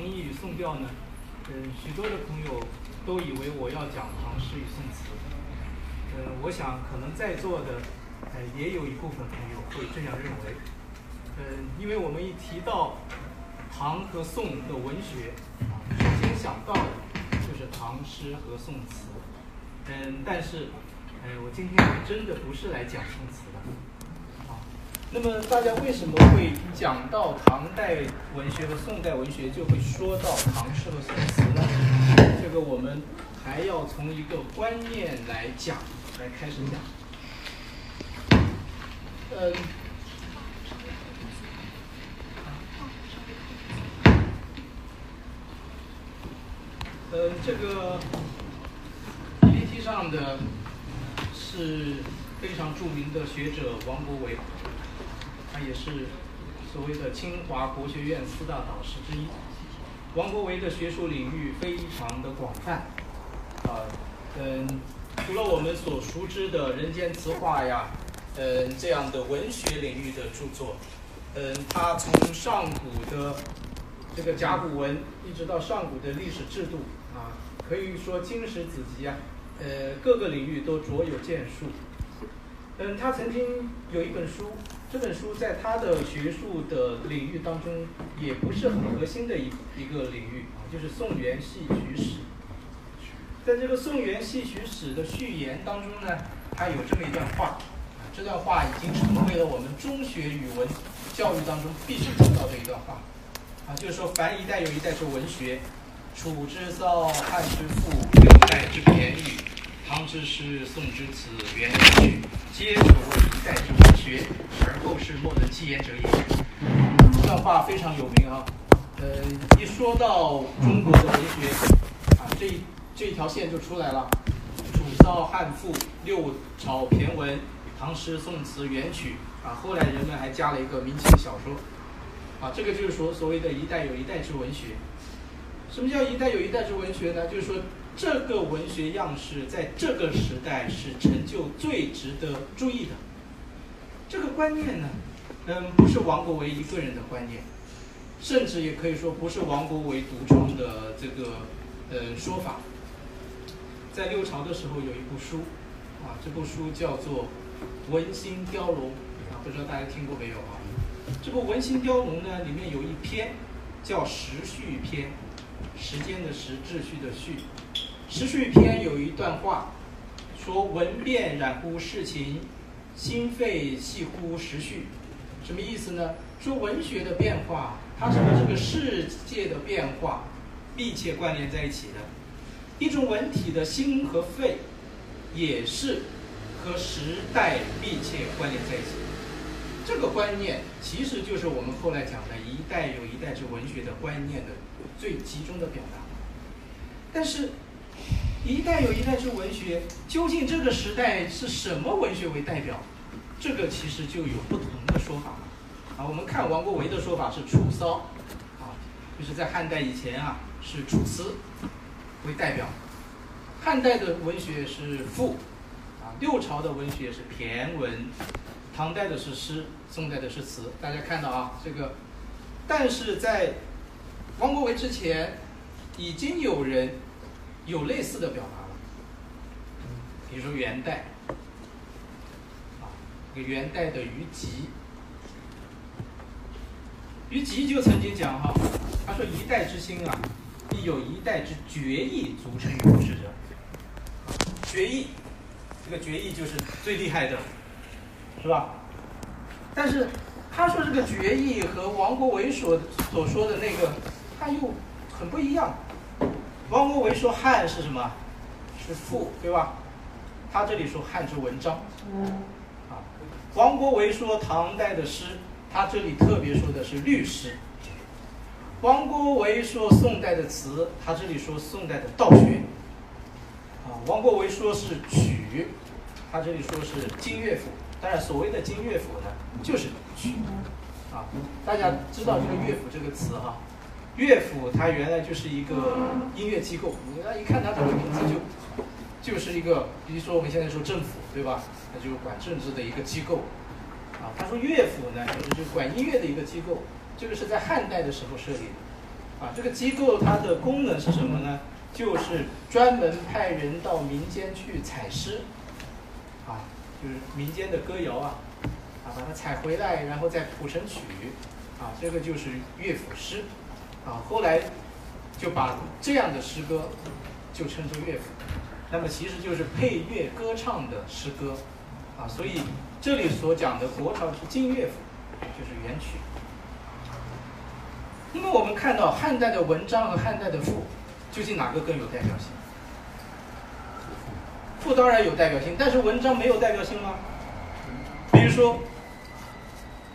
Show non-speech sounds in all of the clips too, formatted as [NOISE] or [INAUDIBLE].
唐诗与宋调呢，嗯，许多的朋友都以为我要讲唐诗与宋词。嗯，我想可能在座的，呃，也有一部分朋友会这样认为。嗯，因为我们一提到唐和宋的文学，首先想到的就是唐诗和宋词。嗯，但是，呃，我今天真的不是来讲宋词的。那么大家为什么会讲到唐代文学和宋代文学，就会说到唐诗和宋词呢？这个我们还要从一个观念来讲，来开始讲。嗯。呃，这个 PPT 上的是非常著名的学者王国维，也是所谓的清华国学院四大导师之一。王国维的学术领域非常的广泛，啊，嗯，除了我们所熟知的《人间词话》呀，嗯，这样的文学领域的著作，嗯，他从上古的这个甲骨文，一直到上古的历史制度，啊，可以说经史子集啊，呃，各个领域都卓有建树。嗯，他曾经有一本书，这本书在他的学术的领域当中也不是很核心的一一个领域啊，就是宋元戏曲史。在这个宋元戏曲史的序言当中呢，他有这么一段话，这段话已经成为了我们中学语文教育当中必须知道的一段话，啊，就是说凡一代有一代之文学，楚之骚，汉之赋，六代之骈语，唐之诗，宋之词，元之曲，皆可谓一代之学，而后世莫能其言者也。这段话非常有名啊，呃，一说到中国的文学，啊，这一这一条线就出来了，楚骚汉赋，六朝骈文，唐诗宋词元曲，啊，后来人们还加了一个明清小说，啊，这个就是说所谓的一代有一代之文学。什么叫一代有一代之文学呢？就是说这个文学样式在这个时代是成就最值得注意的。这个观念呢，嗯，不是王国维一个人的观念，甚至也可以说不是王国维独创的这个呃说法。在六朝的时候有一部书，啊，这部书叫做《文心雕龙》，啊，不知道大家听过没有啊？这部《文心雕龙》呢，里面有一篇叫《时序篇》。时间的时，秩序的序。时序篇有一段话，说文变染乎世情，心肺系乎时序。什么意思呢？说文学的变化，它是和这个世界的变化密切关联在一起的。一种文体的心和肺，也是和时代密切关联在一起的。这个观念其实就是我们后来讲的一代有一代之文学的观念的最集中的表达。但是，一代有一代之文学，究竟这个时代是什么文学为代表？这个其实就有不同的说法了。啊，我们看王国维的说法是楚骚，啊，就是在汉代以前啊是楚辞为代表，汉代的文学是赋，啊，六朝的文学是骈文。唐代的是诗，宋代的是词，大家看到啊，这个，但是在王国维之前，已经有人有类似的表达了，比如说元代，啊，这个元代的虞吉，虞吉就曾经讲哈，他说一代之兴啊，必有一代之绝艺组成于故事者，绝艺，这个绝艺就是最厉害的。是吧？但是他说这个决议和王国维所所说的那个，他又很不一样。王国维说汉是什么？是赋，对吧？他这里说汉之文章。啊，王国维说唐代的诗他这里特别说的是律诗。王国维说宋代的词，他这里说宋代的道学。啊，王国维说是曲，他这里说是金乐府。当然，所谓的金乐府呢，就是曲。啊，大家知道这个乐府这个词哈，乐府它原来就是一个音乐机构。你家一看它这个名字就就是一个，比如说我们现在说政府对吧？那就管政治的一个机构。啊，他说乐府呢，就是管音乐的一个机构。这个是在汉代的时候设立的，啊，这个机构它的功能是什么呢？就是专门派人到民间去采诗，啊，就是民间的歌谣啊，啊，把它采回来，然后再谱成曲，啊，这个就是乐府诗，啊，后来就把这样的诗歌就称作乐府，那么其实就是配乐歌唱的诗歌，啊，所以这里所讲的国朝是金乐府，就是元曲。那么我们看到汉代的文章和汉代的赋，究竟哪个更有代表性？赋当然有代表性，但是文章没有代表性吗？比如说，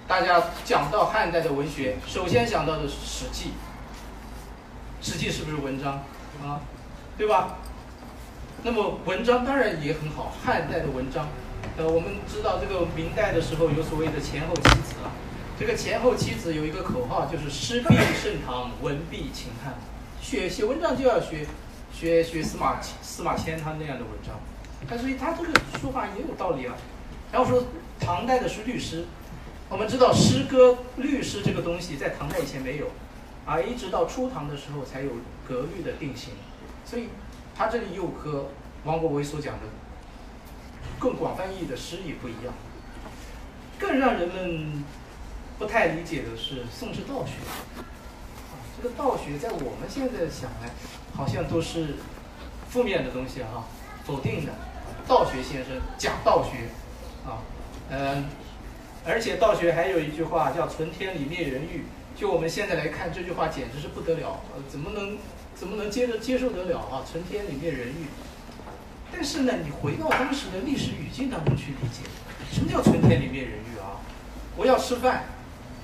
大家讲到汉代的文学，首先想到的是《史记》，《实际》是不是文章啊？对吧？那么文章当然也很好，汉代的文章，呃，我们知道这个明代的时候有所谓的前后七子啊。这个前后七子有一个口号，就是诗必盛唐，文必秦汉。写写文章就要学学学司马司马迁他那样的文章，但所以他这个说法也有道理啊。然后说唐代的是律诗，我们知道诗歌律诗这个东西在唐代以前没有，啊，一直到初唐的时候才有格律的定型，所以他这里又和王国维所讲的更广泛意义的诗也不一样，更让人们。不太理解的是宋之道学，啊，这个道学在我们现在想来，好像都是负面的东西哈，否定的。道学先生讲道学，啊，嗯，而且道学还有一句话叫“存天理，灭人欲”。就我们现在来看，这句话简直是不得了，呃，怎么能怎么能接着接受得了啊？“存天理，灭人欲”。但是呢，你回到当时的历史语境当中去理解，什么叫“存天理，灭人欲”啊？我要吃饭。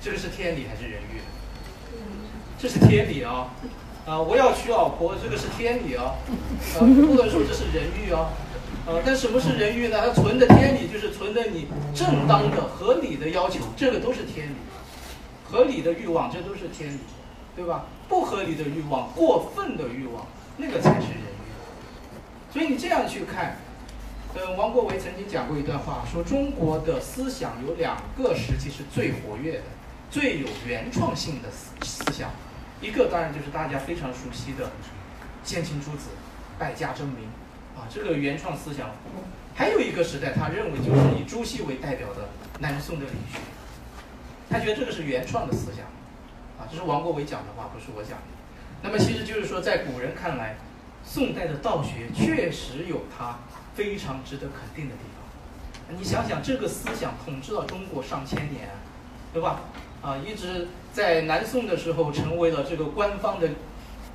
这个是天理还是人欲？这是天理啊！啊，我要娶老婆，这个是天理啊！呃，不能说这是人欲啊！呃，但什么是人欲呢？它存的天理就是存的你正当的、合理的要求，这个都是天理。合理的欲望，这都是天理，对吧？不合理的欲望、过分的欲望，那个才是人欲。所以你这样去看。嗯，王国维曾经讲过一段话，说中国的思想有两个时期是最活跃的。最有原创性的思思想，一个当然就是大家非常熟悉的先秦诸子、百家争鸣啊，这个原创思想。还有一个时代，他认为就是以朱熹为代表的南宋的理学，他觉得这个是原创的思想啊，这是王国维讲的话，不是我讲的。那么其实就是说，在古人看来，宋代的道学确实有它非常值得肯定的地方。你想想，这个思想统治了中国上千年，对吧？啊，一直在南宋的时候成为了这个官方的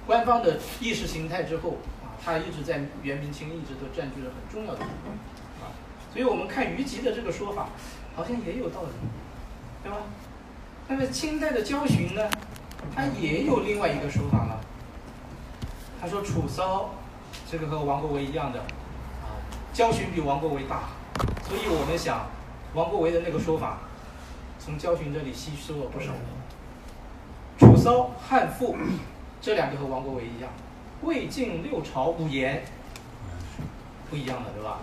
官方的意识形态之后，啊，它一直在元明清一直都占据了很重要的地位，啊，所以我们看虞吉的这个说法，好像也有道理，对吧？那么清代的焦循呢，他也有另外一个说法了，他说楚骚，这个和王国维一样的，啊，焦循比王国维大，所以我们想王国维的那个说法。从焦循这里吸收了不少。楚骚、汉赋，这两个和王国维一样。魏晋六朝五言，不一样的，对吧？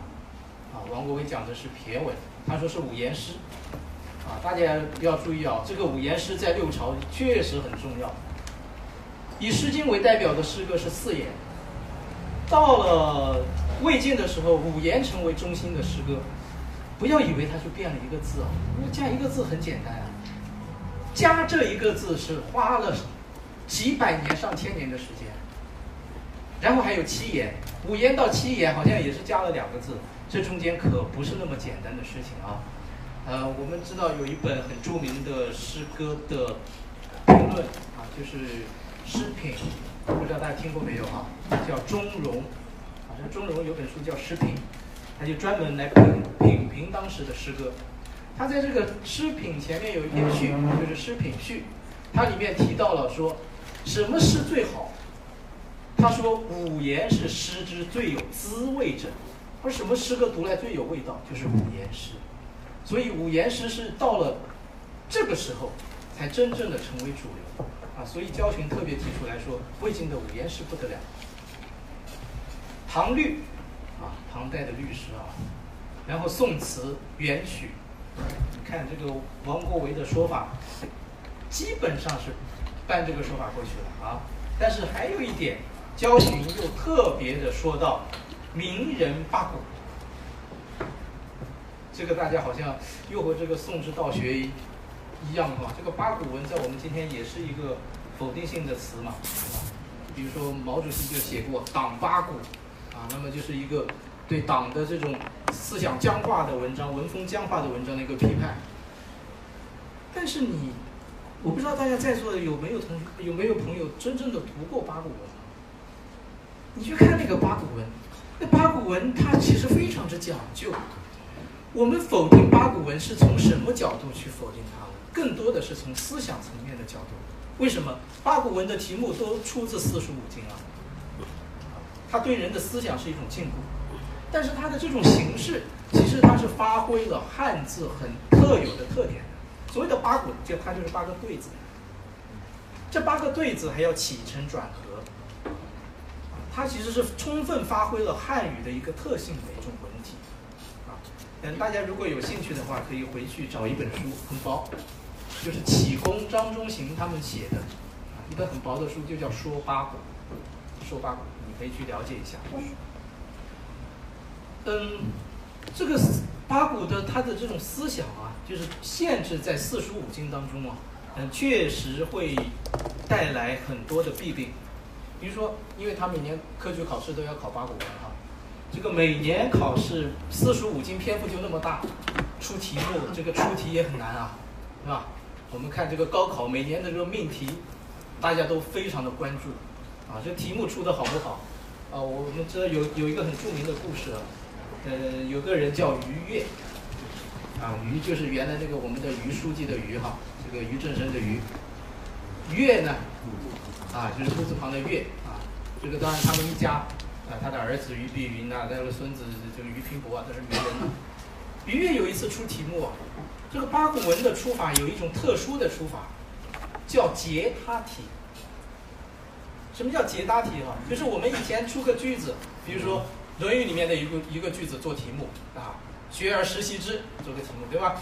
啊，王国维讲的是骈文，他说是五言诗。啊，大家要注意啊，这个五言诗在六朝确实很重要。以《诗经》为代表的诗歌是四言，到了魏晋的时候，五言成为中心的诗歌。不要以为它就变了一个字啊，因为加一个字很简单啊，加这一个字是花了几百年、上千年的时间，然后还有七言，五言到七言好像也是加了两个字，这中间可不是那么简单的事情啊。呃，我们知道有一本很著名的诗歌的评论啊，就是诗品，不知道大家听过没有啊？叫钟嵘，啊，这钟嵘有本书叫《诗品》。他就专门来品品评当时的诗歌，他在这个诗品前面有一篇序，就是诗品序，它里面提到了说，什么诗最好？他说五言是诗之最有滋味者。他说什么诗歌读来最有味道？就是五言诗。所以五言诗是到了这个时候才真正的成为主流啊。所以焦循特别提出来说，魏晋的五言诗不得了。唐律啊，唐代的律诗啊，然后宋词、元曲。你看这个王国维的说法，基本上是搬这个说法过去了啊。但是还有一点，焦循又特别的说到名人八股，这个大家好像又和这个宋之道学一样哈。这个八股文在我们今天也是一个否定性的词嘛，比如说毛主席就写过党八股啊，那么就是一个。对党的这种思想僵化的文章、文风僵化的文章的一个批判。但是你，我不知道大家在座的有没有同学有没有朋友真正的读过八股文？你去看那个八股文，那八股文它其实非常之讲究。我们否定八股文是从什么角度去否定它？更多的是从思想层面的角度。为什么八股文的题目都出自四书五经啊？它对人的思想是一种禁锢。但是它的这种形式，其实它是发挥了汉字很特有的特点的。所谓的八股，就它就是八个对子。这八个对子还要起承转合，它其实是充分发挥了汉语的一个特性为重。嗯，大家如果有兴趣的话，可以回去找一本书，很薄，就是启功、张中行他们写的，啊，一本很薄的书，就叫《说八股》，说八股，你可以去了解一下。嗯，这个八股的他的这种思想啊，就是限制在四书五经当中啊，嗯，确实会带来很多的弊病。比如说，因为他每年科举考试都要考八股文哈，这个每年考试四书五经篇幅就那么大，出题目这个出题也很难啊，是吧？我们看这个高考每年的这个命题，大家都非常的关注啊，这题目出的好不好啊？我们知道有有一个很著名的故事啊。呃，有个人叫于越，啊，于就是原来那个我们的于书记的于哈，这个于正声的于，越呢，啊，就是木字旁的越啊，这个当然他们一家，啊，他的儿子于碧云呐，他的孙子这个于平伯啊，都是名人。于越有一次出题目，这个八股文的出法有一种特殊的出法，叫结他题。什么叫结他题啊？就是我们以前出个句子，比如说。《论语》里面的一个一个句子做题目啊，“学而时习之”做个题目，对吧？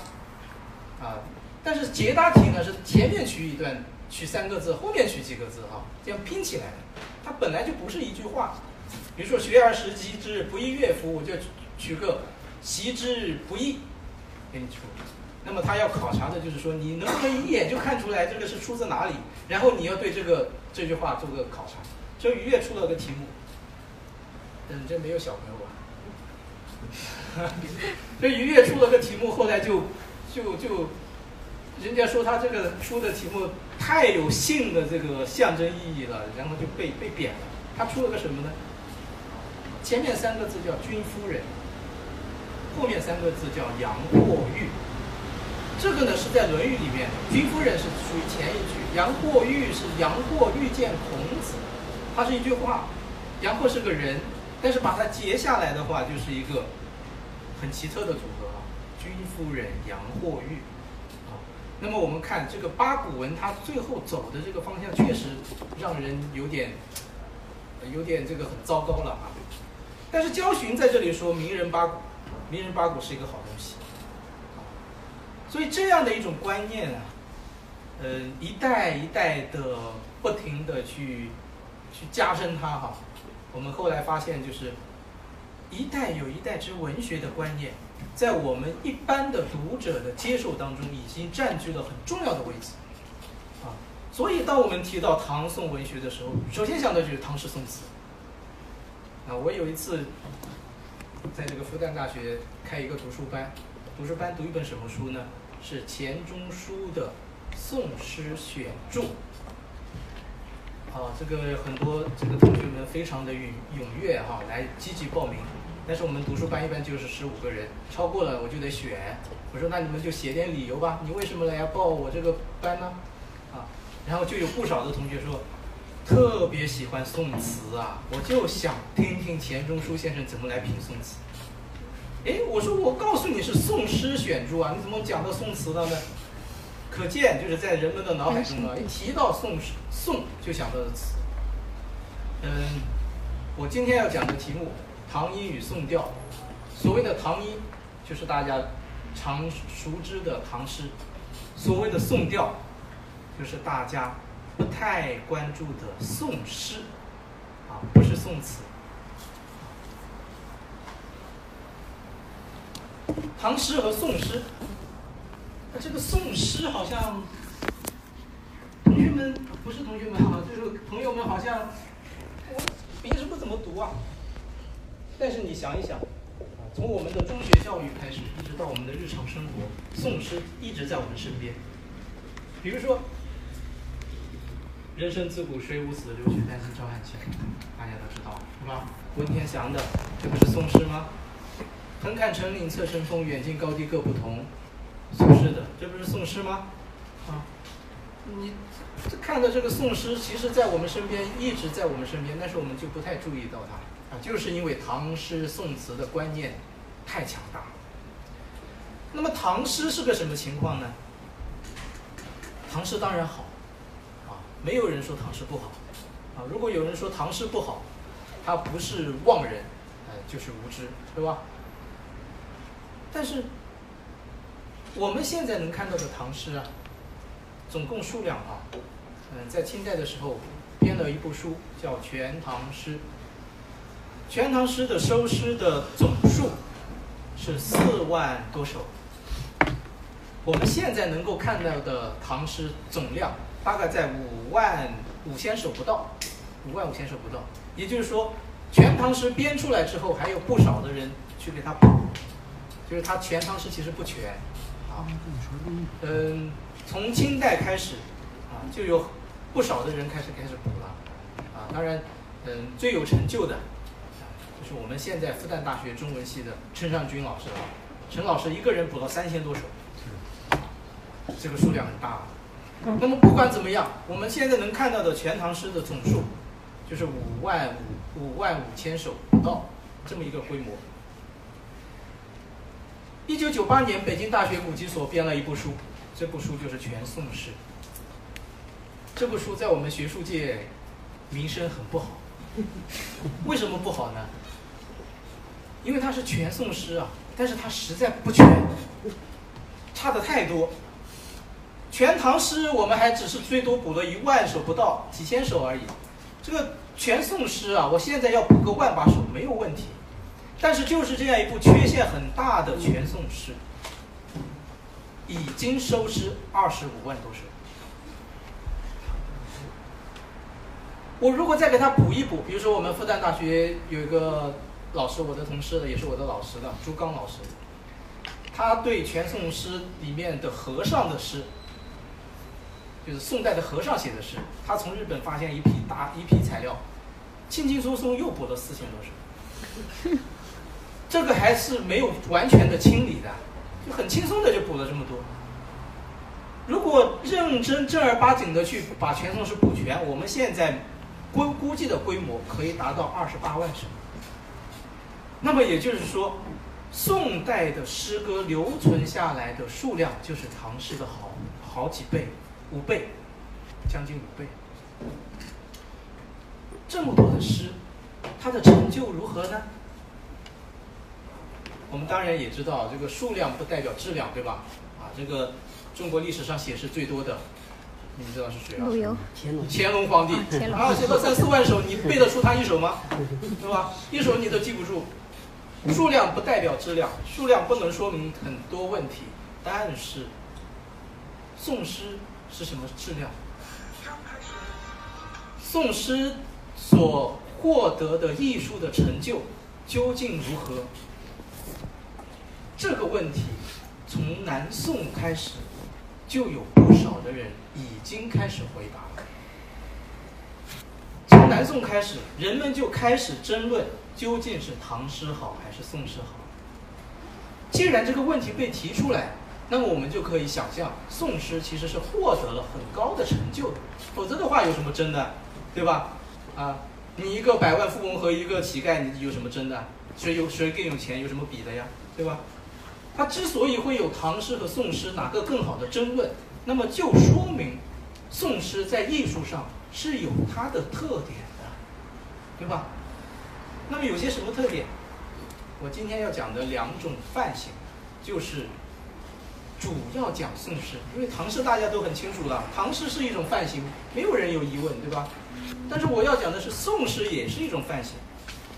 啊，但是结答题呢是前面取一段，取三个字，后面取几个字哈，这样拼起来，它本来就不是一句话。比如说“学而时习之，不亦乐乎”，我就取个“习之不易”给你出。那么他要考察的就是说，你能不能一眼就看出来这个是出自哪里？然后你要对这个这句话做个考察。所以于越出了个题目。嗯，这没有小朋友吧？[LAUGHS] 这于越出了个题目，后来就就就，人家说他这个出的题目太有性的这个象征意义了，然后就被被贬了。他出了个什么呢？前面三个字叫君夫人，后面三个字叫杨过玉。这个呢是在《论语》里面，君夫人是属于前一句，杨过玉是杨过遇见孔子，它是一句话。杨过是个人。但是把它截下来的话，就是一个很奇特的组合啊，君夫人杨过玉啊。那么我们看这个八股文，它最后走的这个方向，确实让人有点有点这个很糟糕了啊。但是焦循在这里说，名人八股，名人八股是一个好东西。所以这样的一种观念啊，嗯，一代一代的不停的去去加深它哈。我们后来发现，就是一代有一代之文学的观念，在我们一般的读者的接受当中，已经占据了很重要的位置，啊，所以当我们提到唐宋文学的时候，首先想到就是唐诗宋词。啊，我有一次在这个复旦大学开一个读书班，读书班读一本什么书呢？是钱钟书的《宋诗选注》。啊，这个很多这个同学们非常的踊踊跃哈，来积极报名。但是我们读书班一般就是十五个人，超过了我就得选。我说那你们就写点理由吧，你为什么来要报我这个班呢？啊，然后就有不少的同学说，特别喜欢宋词啊，我就想听听钱钟书先生怎么来评宋词。哎，我说我告诉你是宋诗选注啊，你怎么讲到宋词了呢？可见就是在人们的脑海中啊，一提到宋诗，宋就想到的词。嗯，我今天要讲的题目《唐音与宋调》，所谓的唐音就是大家常熟知的唐诗，所谓的宋调就是大家不太关注的宋诗，啊，不是宋词。唐诗和宋诗，那这个宋诗好像同学们不是同学们啊，就是朋友们好像我平时不怎么读啊。但是你想一想，啊，从我们的中学教育开始，一直到我们的日常生活，宋诗一直在我们身边。比如说“人生自古谁无死，留取丹心照汗青”，大家都知道是吧？文天祥的，这不是宋诗吗？横看成岭侧成峰，远近高低各不同。苏轼的，这不是宋诗吗？啊，你看的这个宋诗，其实在我们身边，一直在我们身边，但是我们就不太注意到它啊，就是因为唐诗宋词的观念太强大。那么唐诗是个什么情况呢？唐诗当然好，没有人说唐诗不好，啊，如果有人说唐诗不好，他不是妄人，呃，就是无知，对吧？但是，我们现在能看到的唐诗啊，总共数量啊，嗯，在清代的时候编了一部书叫《全唐诗》，《全唐诗》的收诗的总数是四万多首。我们现在能够看到的唐诗总量大概在五万五千首不到，五万五千首不到。也就是说，《全唐诗》编出来之后，还有不少的人去给他补。就是他全唐诗其实不全，啊，嗯，从清代开始，啊，就有不少的人开始开始补了，啊，当然，嗯，最有成就的，就是我们现在复旦大学中文系的陈尚君老师了，陈老师一个人补了三千多首，这个数量很大。那么不管怎么样，我们现在能看到的全唐诗的总数，就是五万五五万五千首不到这么一个规模。一九九八年，北京大学古籍所编了一部书，这部书就是《全宋诗》。这部书在我们学术界名声很不好，[LAUGHS] 为什么不好呢？因为它是全宋诗啊，但是它实在不全，差的太多。全唐诗我们还只是最多补了一万首不到，几千首而已。这个全宋诗啊，我现在要补个万把首没有问题。但是就是这样一部缺陷很大的全宋诗，已经收诗二十五万多首。我如果再给他补一补，比如说我们复旦大学有一个老师，我的同事的，也是我的老师的朱刚老师，他对全宋诗里面的和尚的诗，就是宋代的和尚写的诗，他从日本发现一批大一批材料，轻轻松松又补了四千多首。这个还是没有完全的清理的，就很轻松的就补了这么多。如果认真正儿八经的去把全宋诗补全，我们现在估估计的规模可以达到二十八万首。那么也就是说，宋代的诗歌留存下来的数量就是唐诗的好好几倍，五倍，将近五倍。这么多的诗，它的成就如何呢？我们当然也知道，这个数量不代表质量，对吧？啊，这个中国历史上写诗最多的，你们知道是谁啊？陆游。乾隆皇帝。啊，写了三四万首，你背得出他一首吗？[LAUGHS] 对吧？一首你都记不住。数量不代表质量，数量不能说明很多问题。但是，宋诗是什么质量？宋诗所获得的艺术的成就究竟如何？这个问题从南宋开始，就有不少的人已经开始回答了。从南宋开始，人们就开始争论究竟是唐诗好还是宋诗好。既然这个问题被提出来，那么我们就可以想象，宋诗其实是获得了很高的成就的。否则的话，有什么争的，对吧？啊，你一个百万富翁和一个乞丐，你有什么争的？谁有谁更有钱，有什么比的呀？对吧？它之所以会有唐诗和宋诗哪个更好的争论，那么就说明宋诗在艺术上是有它的特点的，对吧？那么有些什么特点？我今天要讲的两种范型，就是主要讲宋诗，因为唐诗大家都很清楚了，唐诗是一种范型，没有人有疑问，对吧？但是我要讲的是宋诗也是一种范型。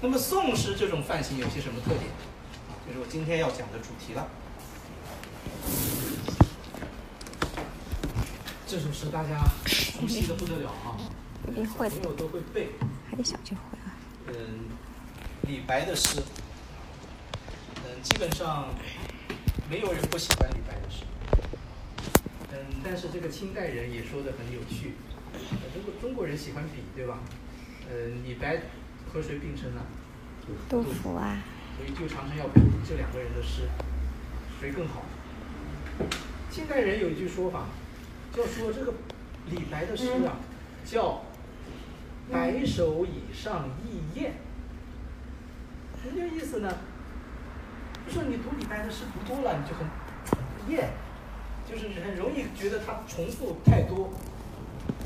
那么宋诗这种范型有些什么特点？就是我今天要讲的主题了。这首诗大家熟悉的不得了啊，一会朋友都会背。还得小就会啊。嗯，李白的诗，嗯，基本上没有人不喜欢李白的诗。嗯，但是这个清代人也说的很有趣，呃中国中国人喜欢比，对吧？呃，李白和谁并称呢？杜甫啊，所以就常常要比这两个人的诗谁更好。清代人有一句说法，叫说这个李白的诗啊，叫“白首以上意艳”。什么意思呢？就说你读李白的诗读多了，你就很厌，就是很容易觉得他重复太多，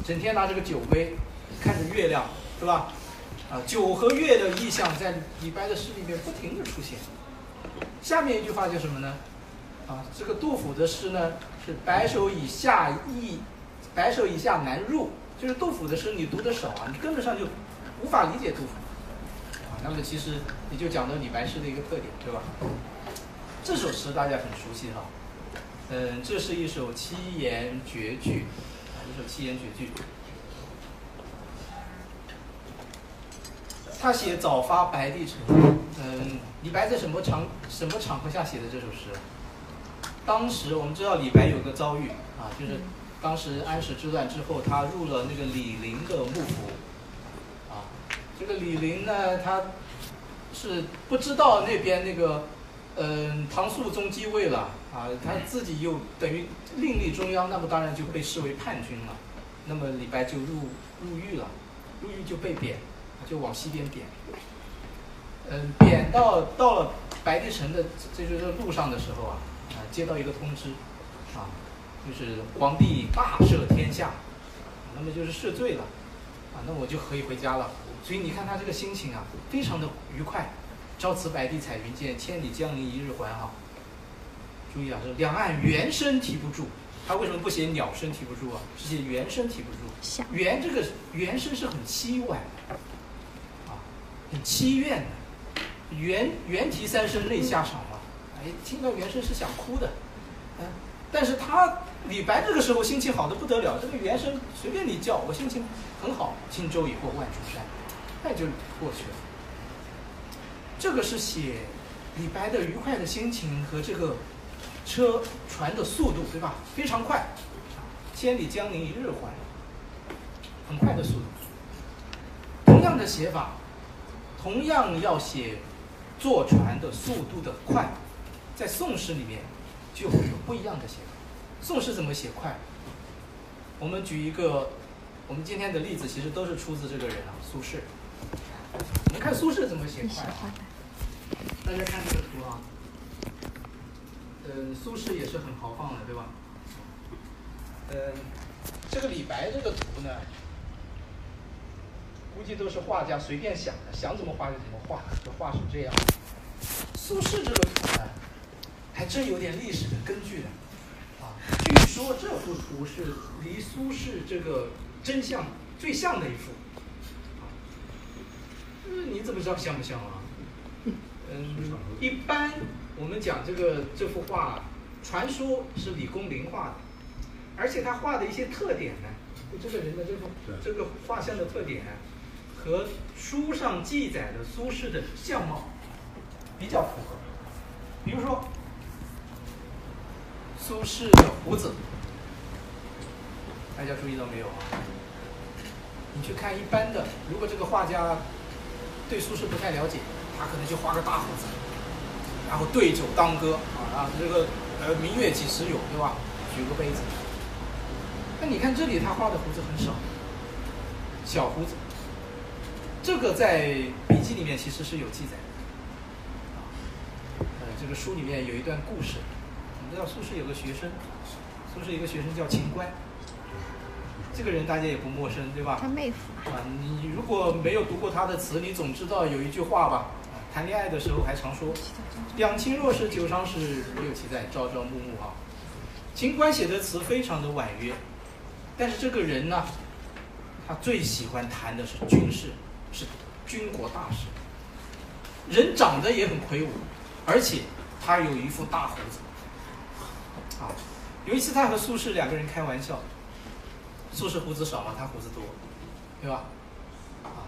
整天拿这个酒杯看着月亮，是吧？啊，酒和月的意象在李白的诗里面不停的出现。下面一句话叫什么呢？啊，这个杜甫的诗呢是“白首以下意，白首以下难入”，就是杜甫的诗你读的少啊，你根本上就无法理解杜甫。啊，那么其实也就讲到李白诗的一个特点，对吧？这首诗大家很熟悉哈，嗯，这是一首七言绝句，啊，一首七言绝句。他写早发白帝城，嗯，李白在什么场什么场合下写的这首诗？当时我们知道李白有个遭遇啊，就是当时安史之乱之后，他入了那个李陵的幕府，啊，这个李陵呢，他是不知道那边那个，嗯，唐肃宗继位了啊，他自己又等于另立中央，那么当然就被视为叛军了，那么李白就入入狱了，入狱就被贬。就往西边贬，嗯，贬到到了白帝城的这就是路上的时候啊，啊，接到一个通知，啊，就是皇帝大赦天下，那么就是赦罪了，啊，那我就可以回家了。所以你看他这个心情啊，非常的愉快。朝辞白帝彩云间，千里江陵一日还啊。注意啊，这两岸猿声啼不住。他为什么不写鸟声啼不住啊？是写猿声啼不住。猿这个猿声是很凄婉的，啊。很凄怨的，猿猿啼三声泪下场了，哎，听到原声是想哭的，嗯，但是他李白这个时候心情好的不得了，这个原声随便你叫，我心情很好，轻舟已过万重山，那就过去了。这个是写李白的愉快的心情和这个车船的速度，对吧？非常快，千里江陵一日还，很快的速度。同样的写法。同样要写坐船的速度的快，在宋诗里面就会有不一样的写法。宋诗怎么写快？我们举一个，我们今天的例子其实都是出自这个人啊，苏轼。我们看苏轼怎么写快。大家看这个图啊，嗯，苏轼也是很豪放的，对吧？嗯，这个李白这个图呢？估计都是画家随便想的，想怎么画就怎么画，这画成这样。苏轼这个图呢，还真有点历史的根据的。啊，据说这幅图是离苏轼这个真相最像的一幅。嗯，你怎么知道像不像啊？嗯，一般我们讲这个这幅画，传说是李公麟画的，而且他画的一些特点呢，就这个人的这幅这个画像的特点。和书上记载的苏轼的相貌比较符合，比如说苏轼的胡子，大家注意到没有啊？你去看一般的，如果这个画家对苏轼不太了解，他可能就画个大胡子，然后对酒当歌啊，然后这个呃明月几时有，对吧？举个杯子。那你看这里他画的胡子很少，小胡子。这个在笔记里面其实是有记载的。呃，这个书里面有一段故事，我们知道苏轼有个学生，苏轼有个学生叫秦观，这个人大家也不陌生，对吧？他妹夫啊，你如果没有读过他的词，你总知道有一句话吧？谈恋爱的时候还常说“两情若是久长时，如有其在，朝朝暮暮”啊。秦观写的词非常的婉约，但是这个人呢，他最喜欢谈的是军事，是军国大事。人长得也很魁梧，而且他有一副大胡子。啊，有一次他和苏轼两个人开玩笑，苏轼胡子少嘛，他胡子多，对吧？啊，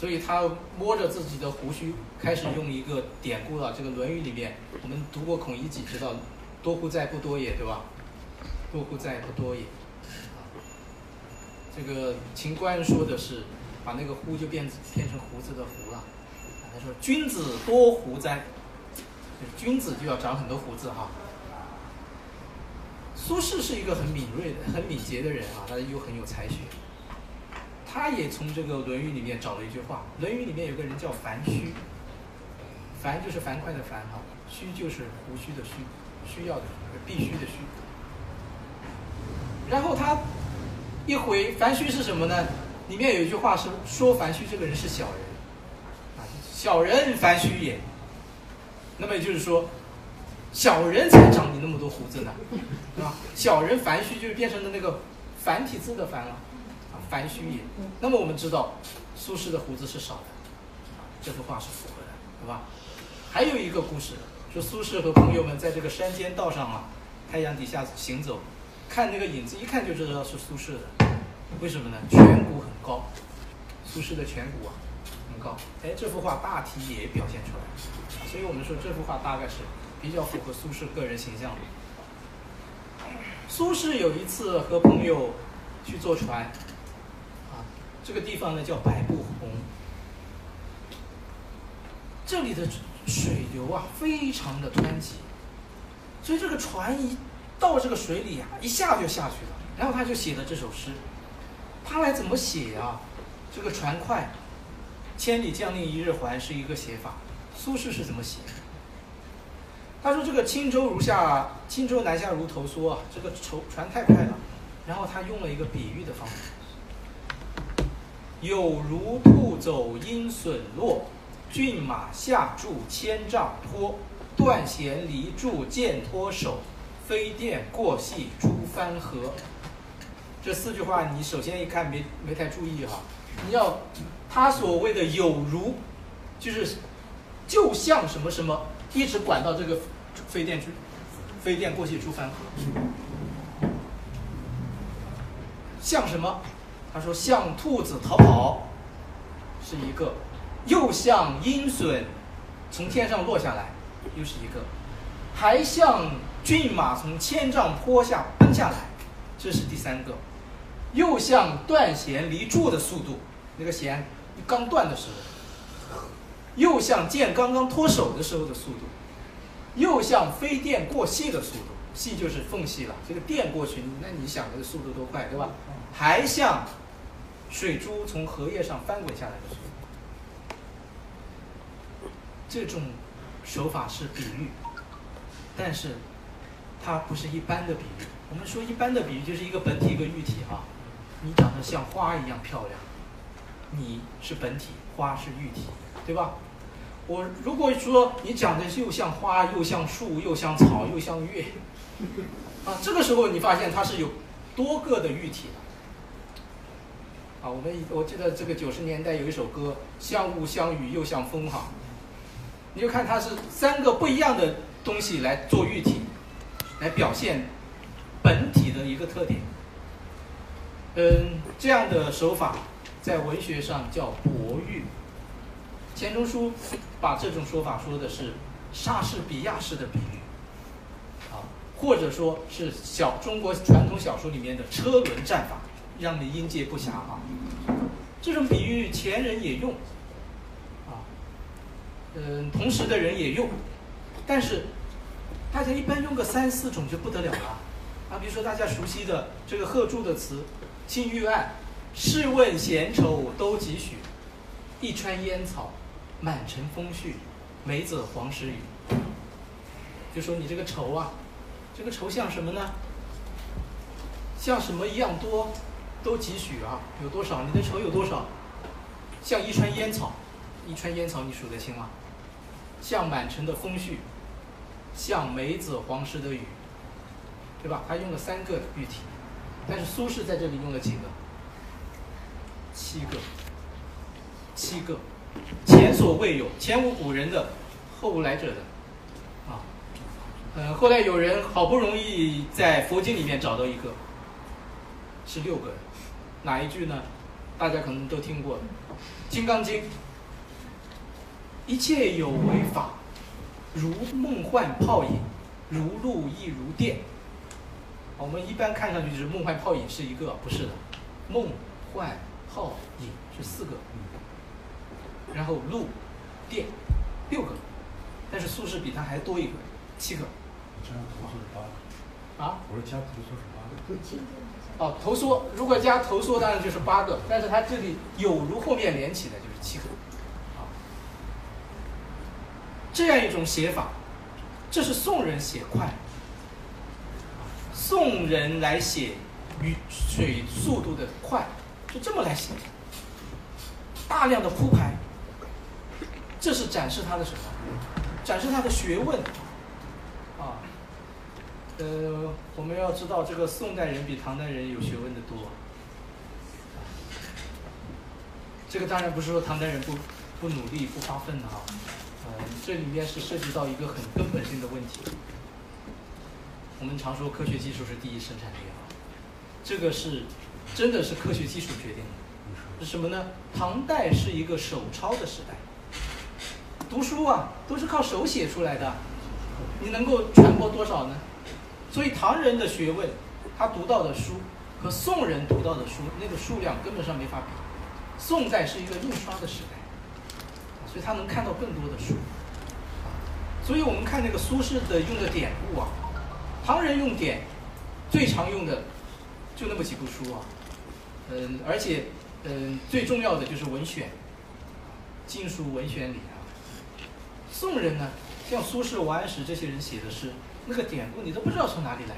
所以他摸着自己的胡须，开始用一个典故了。这个《论语》里面，我们读过孔乙己，知道“多乎哉，不多也”，对吧？“多乎哉，不多也”。这个秦观说的是，把那个“乎”就变变成胡子的“胡”了。他说：“君子多胡哉？”君子就要长很多胡子哈。苏轼是一个很敏锐的、很敏捷的人啊，他又很有才学。他也从这个《论语》里面找了一句话，《论语》里面有个人叫樊须，樊就是樊哙的樊哈，须就是胡须的须，需要的必须的须。然后他一回樊须是什么呢？里面有一句话是说樊须这个人是小人，啊，小人樊须也。那么也就是说。小人才长你那么多胡子呢，对吧？小人樊须就变成了那个繁体字的繁了，啊，樊须也。那么我们知道，苏轼的胡子是少的，这幅画是符合的，对吧？还有一个故事，说苏轼和朋友们在这个山间道上啊，太阳底下行走，看那个影子，一看就知道是苏轼的。为什么呢？颧骨很高，苏轼的颧骨啊很高。哎，这幅画大体也表现出来，所以我们说这幅画大概是。比较符合苏轼个人形象的。苏轼有一次和朋友去坐船，啊，这个地方呢叫百步洪，这里的水流啊非常的湍急，所以这个船一到这个水里啊，一下就下去了。然后他就写了这首诗，他来怎么写啊？这个船快，千里江陵一日还是一个写法，苏轼是怎么写？他说：“这个轻舟如下，轻舟南下如投梭啊，这个船船太快了。然后他用了一个比喻的方法，有如兔走鹰隼落，骏马下注千丈坡，断弦离柱箭脱手，飞电过隙诸翻河。这四句话，你首先一看没没太注意哈。你要他所谓的有如，就是就像什么什么。”一直管到这个飞电去，飞电过隙出翻河，像什么？他说像兔子逃跑，是一个；又像鹰隼从天上落下来，又是一个；还像骏马从千丈坡下奔下来，这是第三个；又像断弦离柱的速度，那个弦刚断的时候。又像箭刚刚脱手的时候的速度，又像飞电过隙的速度，隙就是缝隙了。这个电过去，那你想这个速度多快，对吧？还像水珠从荷叶上翻滚下来的时候。这种手法是比喻，但是它不是一般的比喻。我们说一般的比喻就是一个本体一个喻体啊，你长得像花一样漂亮，你是本体，花是喻体。对吧？我如果说你长得又像花，又像树，又像草，又像月，啊，这个时候你发现它是有多个的喻体的。啊，我们我记得这个九十年代有一首歌，像雾像雨又像风哈，你就看它是三个不一样的东西来做喻体，来表现本体的一个特点。嗯，这样的手法在文学上叫博喻。钱钟书把这种说法说的是莎士比亚式的比喻，啊，或者说是小中国传统小说里面的车轮战法，让你应接不暇啊。这种比喻前人也用，啊，嗯，同时的人也用，但是大家一般用个三四种就不得了了啊。比如说大家熟悉的这个贺铸的词“青玉案”，试问闲愁都几许？一川烟草，满城风絮，梅子黄时雨。就说你这个愁啊，这个愁像什么呢？像什么一样多？都几许啊？有多少？你的愁有多少？像一川烟草，一川烟草你数得清吗？像满城的风絮，像梅子黄时的雨，对吧？他用了三个喻体，但是苏轼在这里用了几个？七个，七个，前所未有，前无古人的，后无来者的，啊，呃，后来有人好不容易在佛经里面找到一个，是六个。哪一句呢？大家可能都听过，《金刚经》：“一切有为法，如梦幻泡影，如露亦如电。”我们一般看上去就是梦幻泡影是一个，不是的，梦幻泡影是四个，然后露、电六个，但是苏轼比他还多一个，七个。啊？我说加图说是八个。哦，头缩如果加头缩，当然就是八个，但是它这里有如后面连起来就是七个，啊，这样一种写法，这是宋人写快，宋人来写雨水速度的快，就这么来写，大量的铺排，这是展示他的什么？展示他的学问。呃，我们要知道，这个宋代人比唐代人有学问的多。这个当然不是说唐代人不不努力、不发奋的哈，呃，这里面是涉及到一个很根本性的问题。我们常说科学技术是第一生产力啊，这个是真的是科学技术决定的。是什么呢？唐代是一个手抄的时代，读书啊都是靠手写出来的，你能够传播多少呢？所以唐人的学问，他读到的书和宋人读到的书那个数量根本上没法比。宋代是一个印刷的时代，所以他能看到更多的书。所以我们看那个苏轼的用的典故啊，唐人用典最常用的就那么几部书啊，嗯，而且嗯最重要的就是文选，经书文选里啊。宋人呢，像苏轼、王安石这些人写的诗。那个典故你都不知道从哪里来的，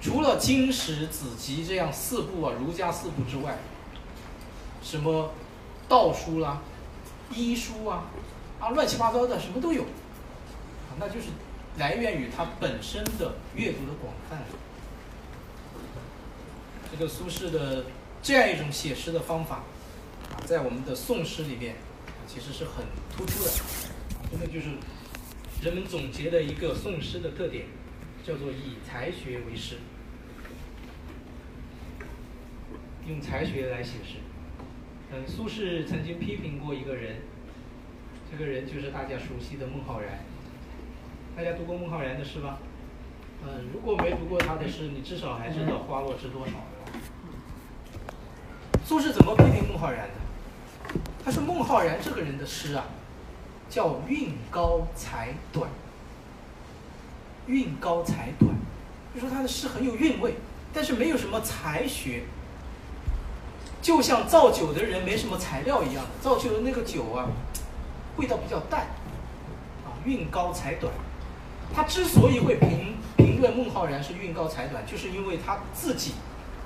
除了经史子集这样四部啊，儒家四部之外，什么道书啦、医书啊，啊乱七八糟的什么都有，啊那就是来源于他本身的阅读的广泛。这个苏轼的这样一种写诗的方法，啊，在我们的宋诗里面，其实是很突出的，真的就是。人们总结的一个宋诗的特点，叫做以才学为师，用才学来写诗。嗯，苏轼曾经批评过一个人，这个人就是大家熟悉的孟浩然。大家读过孟浩然的诗吗？嗯，如果没读过他的诗，你至少还知道花落知多少。苏轼怎么批评孟浩然的？他说孟浩然这个人的诗啊。叫韵高才短，韵高才短，就说他的诗很有韵味，但是没有什么才学，就像造酒的人没什么材料一样，造就的那个酒啊，味道比较淡，啊，韵高才短。他之所以会评评论孟浩然是韵高才短，就是因为他自己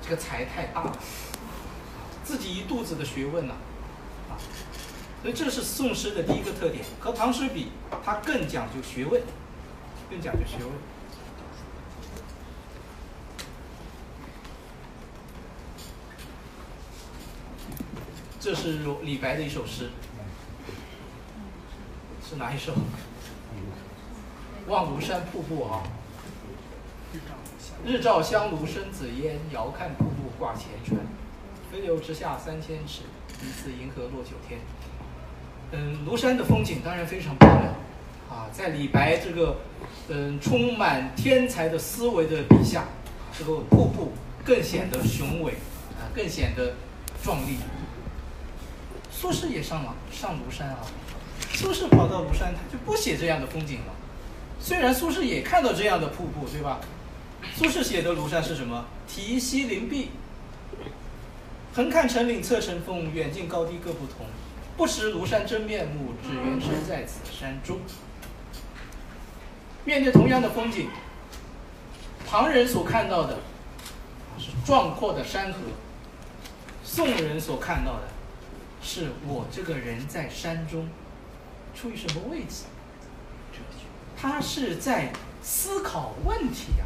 这个才太大了，自己一肚子的学问呐。所以这是宋诗的第一个特点，和唐诗比，它更讲究学问，更讲究学问。这是李白的一首诗，是哪一首？望庐山瀑布啊，日照香炉生紫烟，遥看瀑布挂前川，飞流直下三千尺，疑似银河落九天。嗯，庐山的风景当然非常漂亮，啊，在李白这个嗯充满天才的思维的笔下，这个瀑布更显得雄伟啊，更显得壮丽。苏轼也上了上庐山啊，苏轼跑到庐山，他就不写这样的风景了。虽然苏轼也看到这样的瀑布，对吧？苏轼写的庐山是什么？题西林壁，横看成岭侧成峰，远近高低各不同。不识庐山真面目，只缘身在此山中。面对同样的风景，旁人所看到的是壮阔的山河，宋人所看到的是我这个人在山中，处于什么位置？他是在思考问题呀、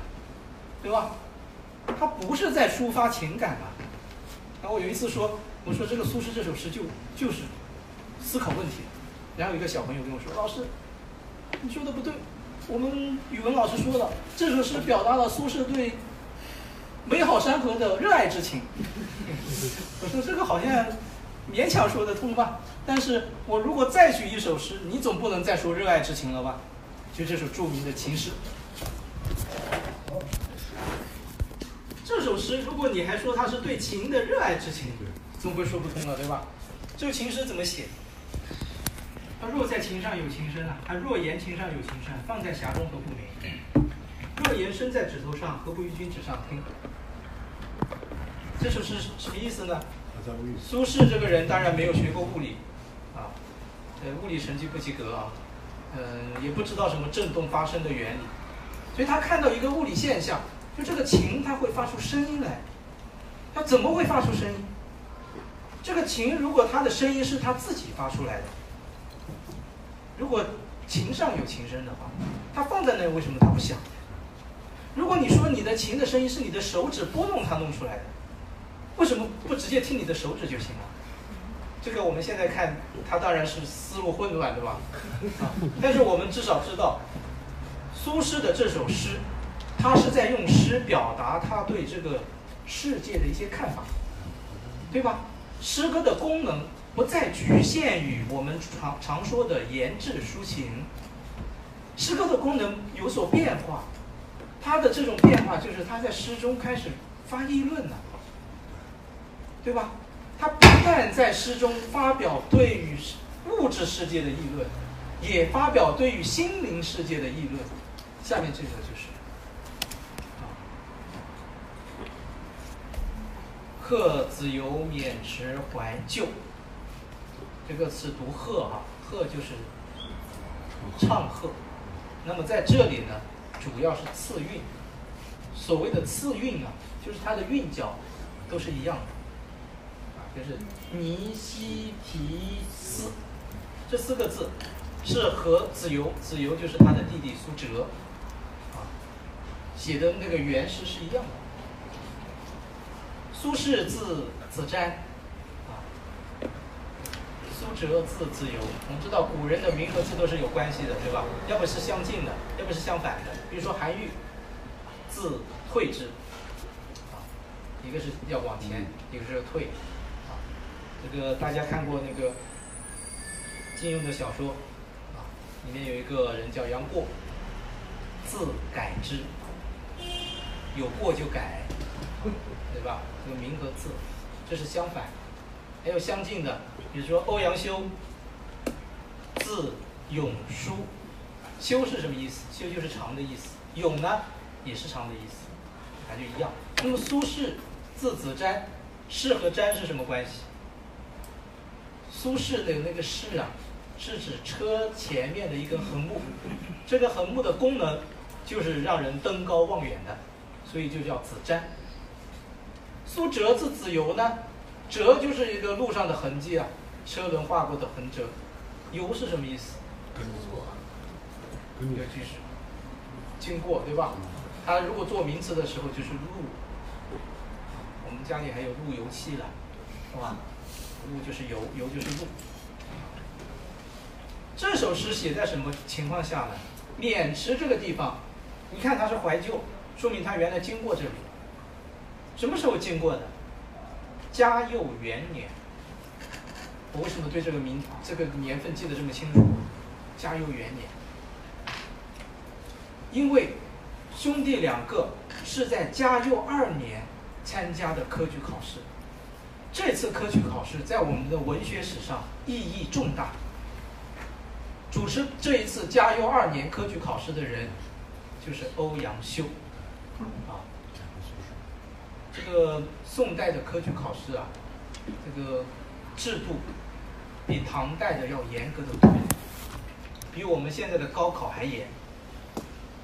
对吧？他不是在抒发情感啊。然后我有一次说，我说这个苏轼这首诗就就是思考问题。然后有一个小朋友跟我说，老师，你说的不对，我们语文老师说了，这首诗表达了苏轼对美好山河的热爱之情。[LAUGHS] 我说这个好像勉强说得通吧，但是我如果再举一首诗，你总不能再说热爱之情了吧？就这首著名的情诗。这首诗，如果你还说它是对情的热爱之情，总归说不通了，对吧？这个情诗怎么写？他若在情上有情深啊，他若言情上有情深，放在匣中何不明？若言身在指头上，何不于君指上听？这首诗什么意思呢？苏轼这个人当然没有学过物理，啊，呃，物理成绩不及格啊，嗯、也不知道什么振动发生的原理，所以他看到一个物理现象，就这个琴它会发出声音来，它怎么会发出声音？这个琴如果它的声音是它自己发出来的，如果琴上有琴声的话，它放在那为什么它不响？如果你说你的琴的声音是你的手指拨弄它弄出来的，为什么不直接听你的手指就行了？这个我们现在看，他当然是思路混乱，对吧？啊，但是我们至少知道，苏轼的这首诗，他是在用诗表达他对这个世界的一些看法，对吧？诗歌的功能不再局限于我们常常说的言志抒情，诗歌的功能有所变化，它的这种变化就是他在诗中开始发议论了。对吧？他不但在诗中发表对于物质世界的议论，也发表对于心灵世界的议论。下面这个就是，啊，贺子由勉池怀旧。这个词读贺哈，贺就是唱鹤。那么在这里呢，主要是次韵。所谓的次韵啊，就是它的韵脚都是一样的。就是尼西提斯这四个字是和子由，子由就是他的弟弟苏辙啊写的那个原诗是一样的。苏轼字子瞻，苏辙字自由。我们知道古人的名和字都是有关系的，对吧？要不是相近的，要不是相反的。比如说韩愈字退之啊，一个是要往前，一个是要退。啊这个大家看过那个金庸的小说啊，里面有一个人叫杨过，字改之，有过就改，对吧？这个名和字，这是相反。还有相近的，比如说欧阳修，字永叔，修是什么意思？修就是长的意思，永呢也是长的意思，感觉一样。那么苏轼字子瞻，轼和瞻是什么关系？苏轼的那个轼啊，是指车前面的一根横木，这个横木的功能就是让人登高望远的，所以就叫子瞻。苏辙字子由呢，辙就是一个路上的痕迹啊，车轮划过的痕辙。游是什么意思？一个句式，经过对吧？它如果做名词的时候就是路。我们家里还有路由器了，是吧？路就是油，油就是路。这首诗写在什么情况下呢？渑池这个地方，你看它是怀旧，说明它原来经过这里。什么时候经过的？嘉佑元年。我为什么对这个名这个年份记得这么清楚？嘉佑元年，因为兄弟两个是在嘉佑二年参加的科举考试。这次科举考试在我们的文学史上意义重大。主持这一次嘉佑二年科举考试的人，就是欧阳修。啊，这个宋代的科举考试啊，这个制度比唐代的要严格的多，比我们现在的高考还严。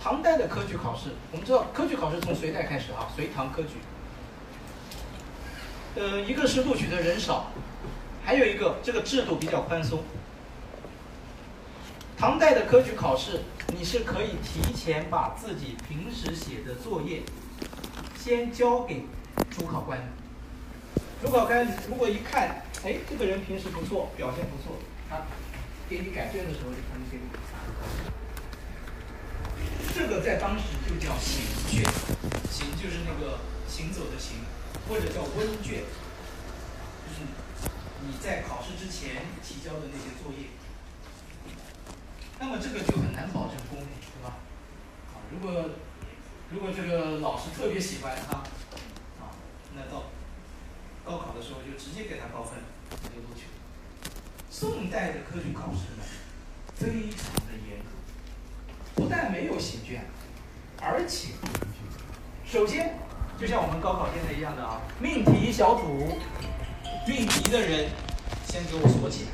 唐代的科举考试，我们知道科举考试从隋代开始啊，隋唐科举。呃，一个是录取的人少，还有一个这个制度比较宽松。唐代的科举考试，你是可以提前把自己平时写的作业先交给主考官。主考官如果一看，哎，这个人平时不错，表现不错，他给你改卷的时候就可能给你发个这个在当时就叫行卷，行就是那个行走的行。或者叫温卷，就是你在考试之前提交的那些作业。那么这个就很难保证公平，对吧？啊，如果如果这个老师特别喜欢他，那到高考的时候就直接给他高分，就录取。宋代的科举考试呢，非常的严格，不但没有行卷，而且首先。就像我们高考现在一样的啊，命题小组命题的人先给我锁起来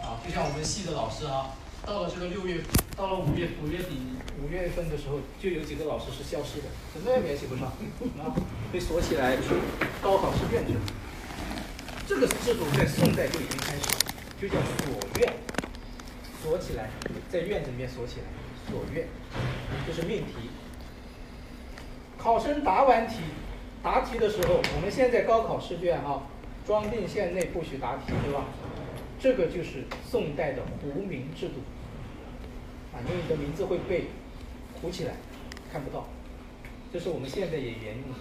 啊，就像我们系的老师啊，到了这个六月，到了五月五月底五月份的时候，就有几个老师是消失的，什么也写不上啊，被锁起来去高考试卷去了。这个制度在宋代就已经开始了，就叫锁院，锁起来，在院子里面锁起来，锁院，这是命题。考生答完题，答题的时候，我们现在高考试卷啊，装订线内不许答题，对吧？这个就是宋代的糊名制度，因为你的名字会被糊起来，看不到。这是我们现在也沿用的。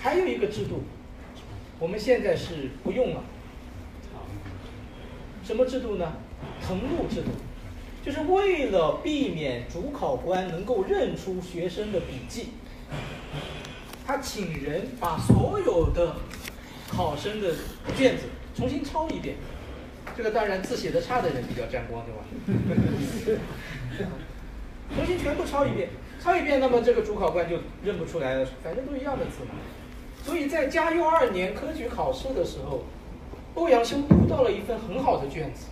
还有一个制度，我们现在是不用了，什么制度呢？誊录制度。就是为了避免主考官能够认出学生的笔记，他请人把所有的考生的卷子重新抄一遍。这个当然字写的差的人比较沾光，对吧？[LAUGHS] 重新全部抄一遍，抄一遍，那么这个主考官就认不出来了，反正都一样的字嘛。所以在嘉佑二年科举考试的时候，欧阳修读到了一份很好的卷子。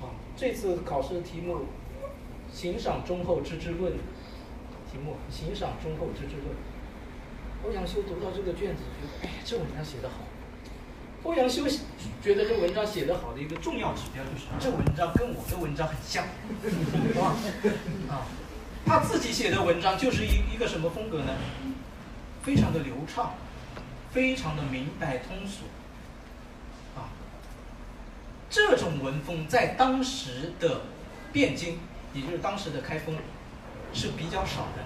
啊这次考试的题目《行赏忠厚之之论》，题目《行赏忠厚之之论》。欧阳修读到这个卷子，觉得哎，这文章写得好。欧阳修觉得这文章写得好的一个重要指标就是，这文章跟我的文章很像，[LAUGHS] 是吧？啊，他自己写的文章就是一一个什么风格呢？非常的流畅，非常的明白通俗。啊这种文风在当时的汴京，也就是当时的开封，是比较少的。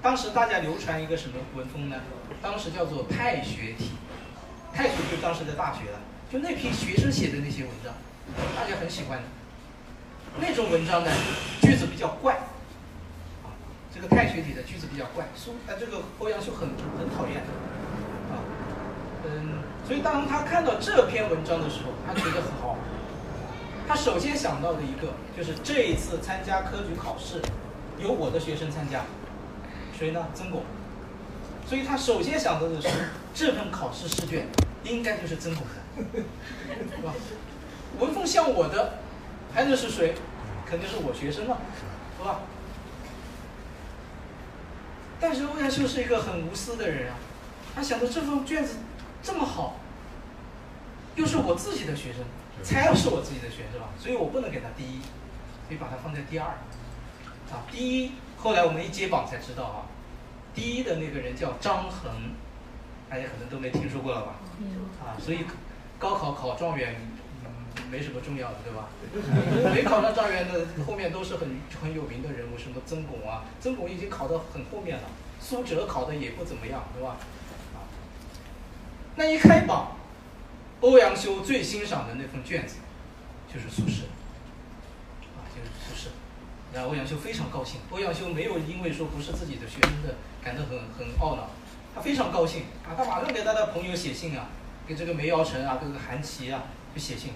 当时大家流传一个什么文风呢？当时叫做太学体，太学就当时的大学了。就那批学生写的那些文章，大家很喜欢的。那种文章呢，句子比较怪，啊，这个太学体的句子比较怪，苏啊这个欧阳修很很讨厌，啊，嗯，所以当他看到这篇文章的时候，他觉得很好。他首先想到的一个就是这一次参加科举考试，有我的学生参加，谁呢？曾巩。所以他首先想到的是这份考试试卷应该就是曾巩的，[LAUGHS] 是吧？文风像我的，还能是谁？肯定是我学生了，是吧？但是欧阳修是一个很无私的人啊，他想到这份卷子这么好，又是我自己的学生。才是我自己的学生吧，所以我不能给他第一，所以把他放在第二。啊，第一，后来我们一揭榜才知道啊，第一的那个人叫张衡，大家可能都没听说过了吧？啊，所以高考考状元没什么重要的，对吧？[LAUGHS] 没考上状元的后面都是很很有名的人物，什么曾巩啊，曾巩已经考到很后面了，苏辙考的也不怎么样，对吧？啊，那一开榜。欧阳修最欣赏的那份卷子，就是苏轼，啊，就是苏轼。然后欧阳修非常高兴。欧阳修没有因为说不是自己的学生的感到很很懊恼，他非常高兴啊，他马上给他的朋友写信啊，给这个梅尧臣啊，这个韩琦啊，就写信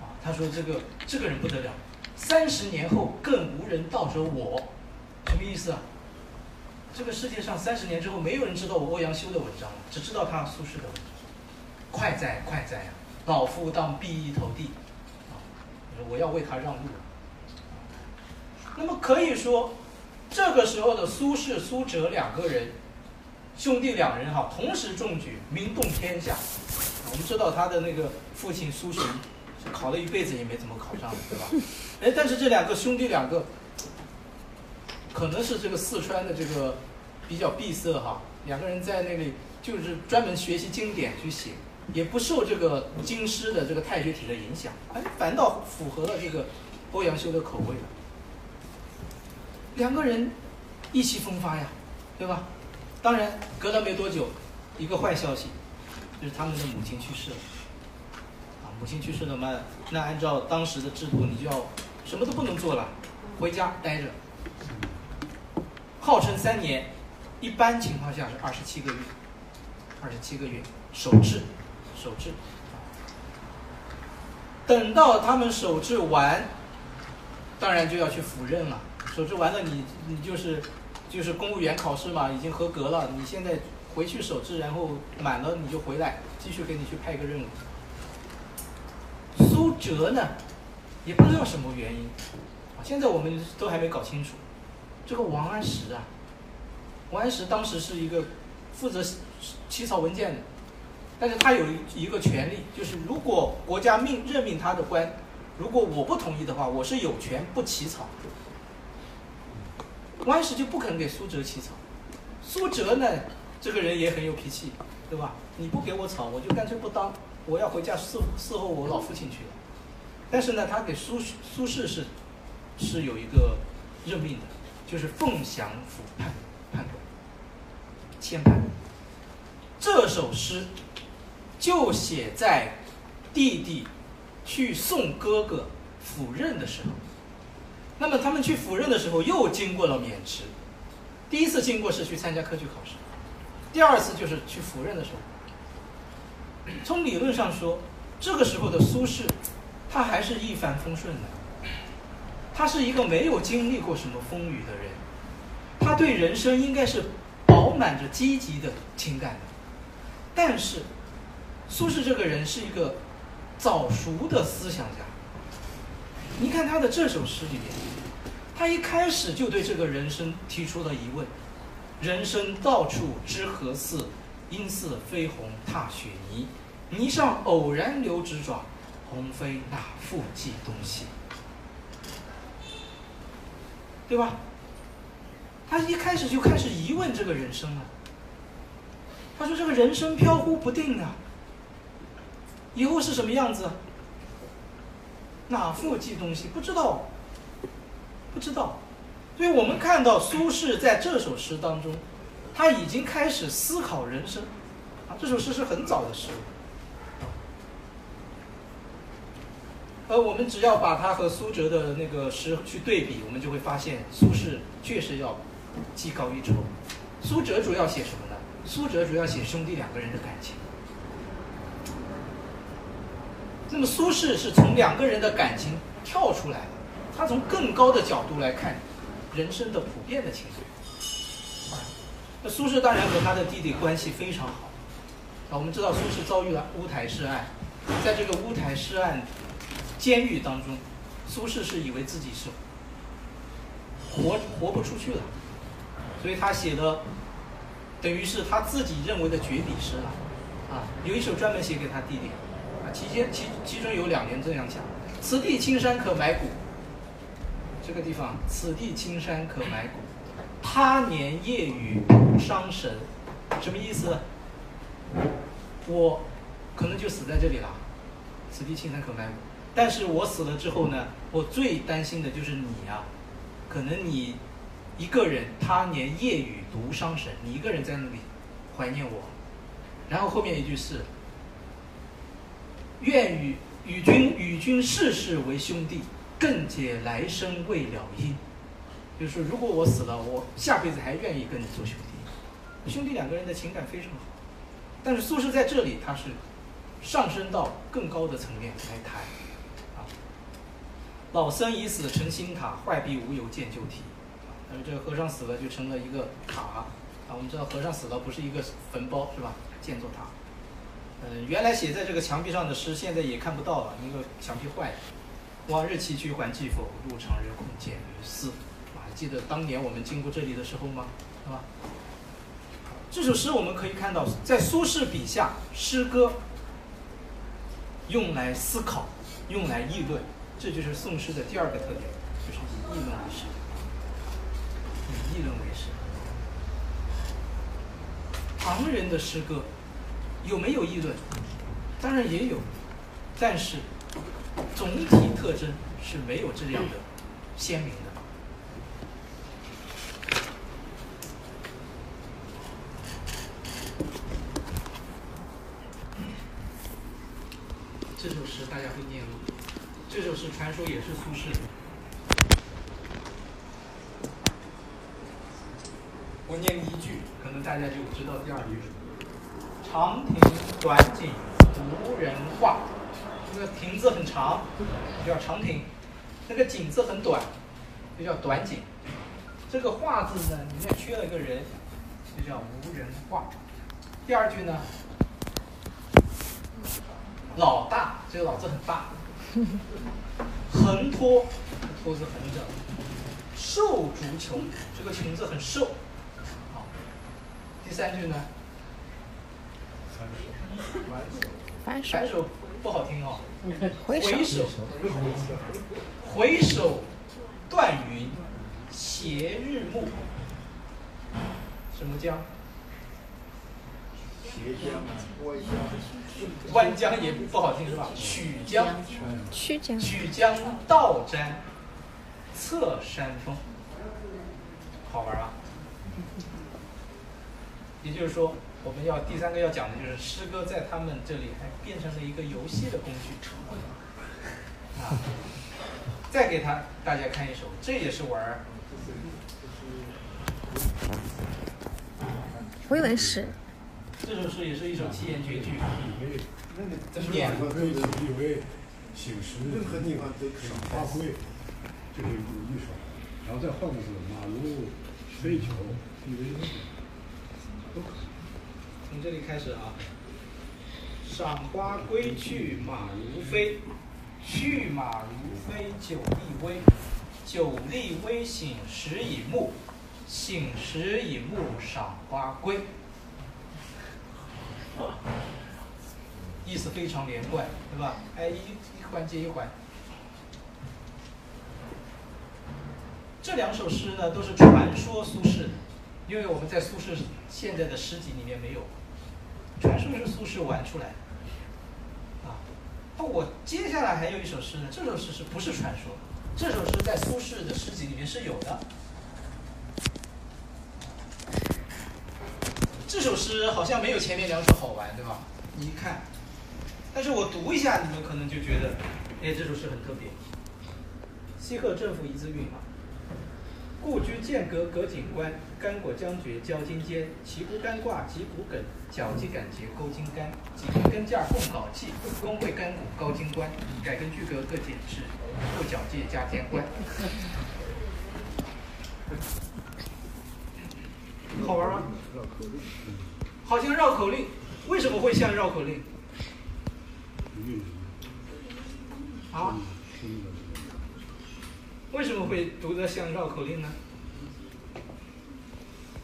啊，他说这个这个人不得了，三十年后更无人道者我，什么意思啊？这个世界上三十年之后，没有人知道我欧阳修的文章了，只知道他苏轼的文章。快哉快哉！老夫当避一头地，啊，我要为他让路。那么可以说，这个时候的苏轼、苏辙两个人，兄弟两人哈，同时中举，名动天下。我们知道他的那个父亲苏洵，考了一辈子也没怎么考上，对吧？[LAUGHS] 哎，但是这两个兄弟两个。可能是这个四川的这个比较闭塞哈，两个人在那里就是专门学习经典去写，也不受这个京师的这个太学体的影响，哎，反倒符合了这个欧阳修的口味了。两个人意气风发呀，对吧？当然隔了没多久，一个坏消息，就是他们的母亲去世了。啊，母亲去世了嘛，那按照当时的制度，你就要什么都不能做了，回家待着。号称三年，一般情况下是二十七个月，二十七个月守制，守制。等到他们守制完，当然就要去赴任了。守制完了，你你就是就是公务员考试嘛，已经合格了。你现在回去守制，然后满了你就回来，继续给你去派一个任务。苏辙呢，也不知道什么原因，现在我们都还没搞清楚。这个王安石啊，王安石当时是一个负责起草文件的，但是他有一个权利，就是如果国家命任命他的官，如果我不同意的话，我是有权不起草。王安石就不肯给苏辙起草，苏辙呢，这个人也很有脾气，对吧？你不给我草，我就干脆不当，我要回家伺伺候我老父亲去了。但是呢，他给苏苏轼是是有一个任命的。就是凤翔府判判官，签判。这首诗就写在弟弟去送哥哥赴任的时候。那么他们去赴任的时候，又经过了渑池。第一次经过是去参加科举考试，第二次就是去赴任的时候。从理论上说，这个时候的苏轼，他还是一帆风顺的。他是一个没有经历过什么风雨的人，他对人生应该是饱满着积极的情感的。但是，苏轼这个人是一个早熟的思想家。你看他的这首诗里面，他一开始就对这个人生提出了疑问：人生到处知何似？应似飞鸿踏雪泥。泥上偶然留指爪，鸿飞哪复计东西？对吧？他一开始就开始疑问这个人生了。他说：“这个人生飘忽不定啊，以后是什么样子？哪副记东西？不知道，不知道。”所以我们看到苏轼在这首诗当中，他已经开始思考人生。啊，这首诗是很早的诗。而我们只要把他和苏辙的那个诗去对比，我们就会发现苏轼确实要技高一筹。苏辙主要写什么呢？苏辙主要写兄弟两个人的感情。那么苏轼是从两个人的感情跳出来的，他从更高的角度来看人生的普遍的情绪。那苏轼当然和他的弟弟关系非常好。啊，我们知道苏轼遭遇了乌台诗案，在这个乌台诗案。监狱当中，苏轼是以为自己是活活不出去了，所以他写的等于是他自己认为的绝笔诗了，啊，有一首专门写给他弟弟，其间其其中有两年这样讲：此地青山可埋骨，这个地方此地青山可埋骨，他年夜雨伤神，什么意思？我可能就死在这里了，此地青山可埋骨。但是我死了之后呢，我最担心的就是你啊，可能你一个人，他年夜雨独伤神，你一个人在那里怀念我。然后后面一句是，愿与与君与君世世为兄弟，更解来生未了因。就是说，如果我死了，我下辈子还愿意跟你做兄弟。兄弟两个人的情感非常好。但是苏轼在这里他是上升到更高的层面来谈啊。老僧已死成新塔，坏壁无由见旧题。呃，这个和尚死了就成了一个塔啊。我们知道和尚死了不是一个坟包是吧？建座塔。嗯，原来写在这个墙壁上的诗，现在也看不到了，那个墙壁坏了。往日崎岖还记否？路长人空见于斯。啊，记得当年我们经过这里的时候吗？是吧？这首诗我们可以看到，在苏轼笔下，诗歌用来思考，用来议论，这就是宋诗的第二个特点，就是以议论为诗。以议论为诗。唐人的诗歌有没有议论？当然也有，但是总体特征是没有这样的鲜明的。这首诗大家会念吗？这首诗传说也是苏轼的。我念一句，可能大家就知道第二句。长亭短景无人画，这个亭子很长，就叫长亭；那个景字很短，就叫短景。这个画字呢，里面缺了一个人，就叫无人画。第二句呢？老大，这个老字很大。横托，托字横着。瘦竹穷，这个穷字很瘦。好，第三句呢？反反手不好听哦。回回首，回首断云，斜日暮。什么江？斜江啊，弯江，弯江也不好听是吧？曲江，曲江，曲江道瞻，侧山峰。好玩啊？也就是说，我们要第三个要讲的就是诗歌在他们这里还变成了一个游戏的工具。啊，再给他大家看一首，这也是玩儿回文诗，这首诗也是一首七言绝句。那个怎么念任何地位醒时，任何地方都可以发挥，这个有一首，然后再换个字，马如飞球，地为都可以。从这里开始啊。赏花归去马如飞，去马如飞酒力微。酒力微醒时已暮，醒时已暮赏花归。意思非常连贯，对吧？哎，一一环接一环。这两首诗呢，都是传说苏轼的，因为我们在苏轼现在的诗集里面没有，传说是苏轼玩出来的。啊，那我接下来还有一首诗呢，这首诗是不是传说？这首诗在苏轼的诗集里面是有的。这首诗好像没有前面两首好玩，对吧？你一看，但是我读一下，你们可能就觉得，哎，这首诗很特别。西贺政府一字韵啊。故居剑阁葛锦官，干果将绝交金间。旗鼓干挂及骨梗，脚击杆节钩金杆。几根根架共稿记，工会干骨高金冠。改根巨阁各检视，不矫界加天官。好玩吗？绕口令好像绕口令，为什么会像绕口令？啊？为什么会读得像绕口令呢？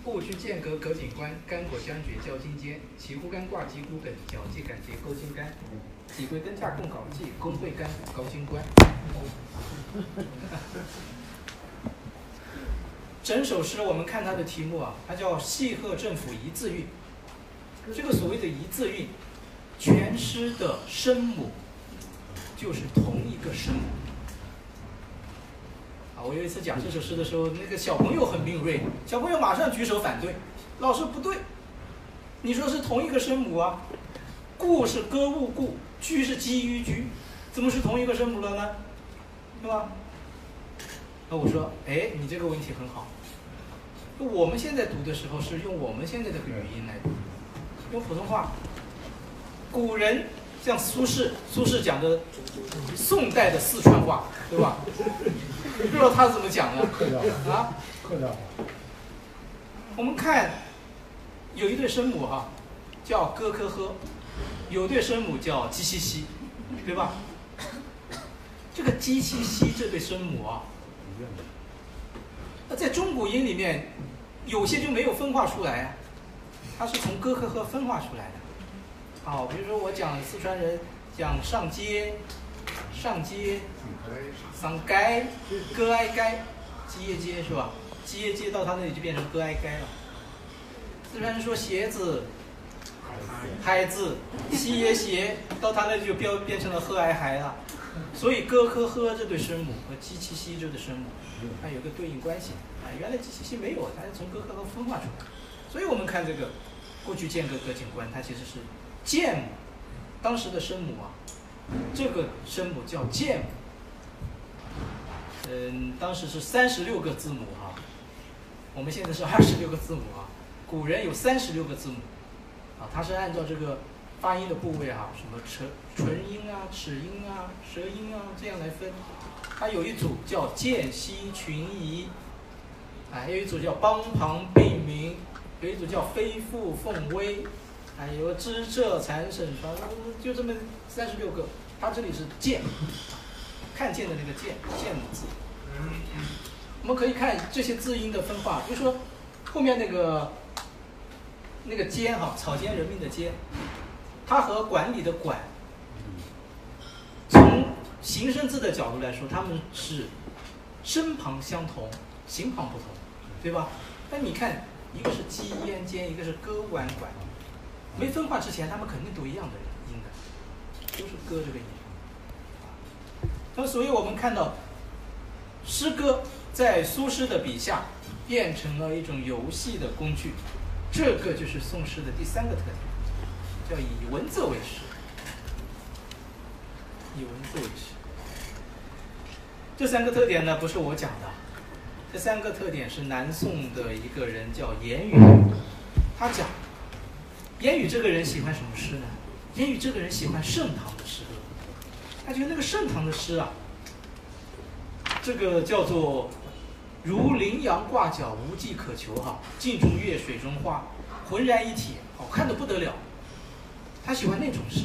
故居剑阁隔锦官，干果相绝交金间。旗乎干挂击鼓梗，脚击杆节钩金杆。几归根架共稿记，工会干高金关。[LAUGHS] 整首诗我们看它的题目啊，它叫《细贺政府一字韵》。这个所谓的一字韵，全诗的声母就是同一个声母。我有一次讲这首诗的时候，那个小朋友很敏锐，小朋友马上举手反对，老师不对，你说是同一个声母啊，故是歌舞故，居是基于居，怎么是同一个声母了呢？对吧？那我说，哎，你这个问题很好，我们现在读的时候是用我们现在的语音来读，用普通话。古人像苏轼，苏轼讲的宋代的四川话，对吧？不知道他是怎么讲的啊？我们看有一对声母哈、叫哥科呵，有对声母叫鸡西西，对吧？这个鸡西西这对声母啊。那在中古音里面，有些就没有分化出来啊，它是从哥科呵分化出来的。好，比如说我讲四川人讲上街，上街，上街，哥挨街，鸡耶街是吧？鸡耶街到他那里就变成哥挨街了。四川人说鞋子，孩子，西耶鞋，到他那里就标变成了喝挨嗨了。所以哥科呵这对声母和鸡七西这对声母，它有个对应关系啊。原来鸡七西没有，它是从哥科呵分化出来。所以我们看这个过去剑阁阁景观，它其实是剑母，当时的声母啊，这个声母叫剑母。嗯，当时是三十六个字母哈、我们现在是二十六个字母啊，古人有三十六个字母，啊，它是按照这个发音的部位啊，什么唇唇音啊、齿音啊、舌音啊这样来分。它有一组叫间隙群移，啊，有一组叫帮旁并鸣，有一组叫飞复凤微，还有个知浙残省传，就这么三十六个。它这里是见，看见的那个见，见字。我们可以看这些字音的分化，比如说后面那个那个监哈，草菅人命的菅，它和管理的管，从形声字的角度来说，它们是声旁相同，形旁不同，对吧？那你看，一个是鸡咽尖，一个是歌管管，没分化之前，他们肯定读一样的音的，都是歌这个音。那么，所以我们看到诗歌在苏轼的笔下变成了一种游戏的工具，这个就是宋诗的第三个特点，叫以文字为诗。以文字为诗。这三个特点呢，不是我讲的，这三个特点是南宋的一个人叫严语，他讲，严语这个人喜欢什么诗呢？严语这个人喜欢盛唐的诗歌，他觉得那个盛唐的诗啊，这个叫做如羚羊挂角，无迹可求哈，镜中月，水中花，浑然一体，好看的不得了。他喜欢那种诗。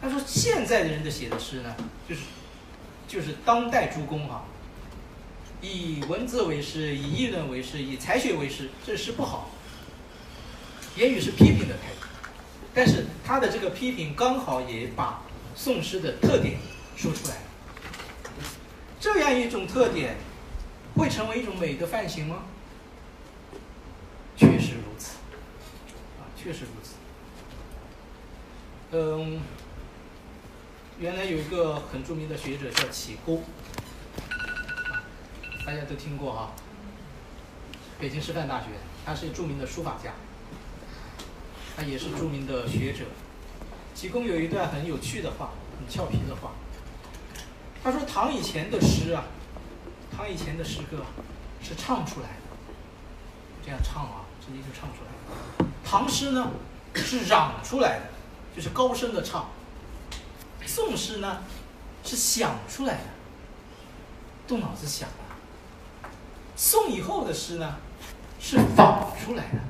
他说现在的人的写的诗呢，就是就是当代诸公哈、以文字为诗，以议论为诗，以才学为诗，这诗不好。言语是批评的态度，但是他的这个批评刚好也把宋诗的特点说出来了。这样一种特点会成为一种美的范型吗？确实如此，啊，确实如此。嗯，原来有一个很著名的学者叫启功，大家都听过哈、北京师范大学，他是著名的书法家，他也是著名的学者。其中有一段很有趣的话，很俏皮的话，他说唐以前的诗啊，唐以前的诗歌是唱出来的，这样唱啊，直接就唱出来。唐诗呢是嚷出来的，就是高声的唱。宋诗呢是想出来的，动脑子想的。宋以后的诗呢是仿出来的，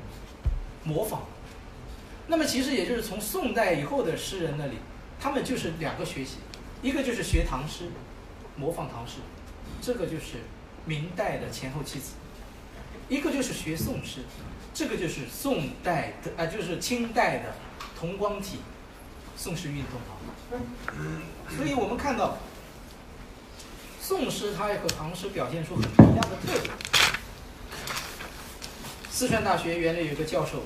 模仿。那么其实也就是从宋代以后的诗人那里，他们就是两个学习，一个就是学唐诗，模仿唐诗，这个就是明代的前后七子；一个就是学宋诗，这个就是宋代的啊、就是清代的同光体宋诗运动啊。所以我们看到宋诗它也和唐诗表现出很不一样的特点。四川大学原来有个教授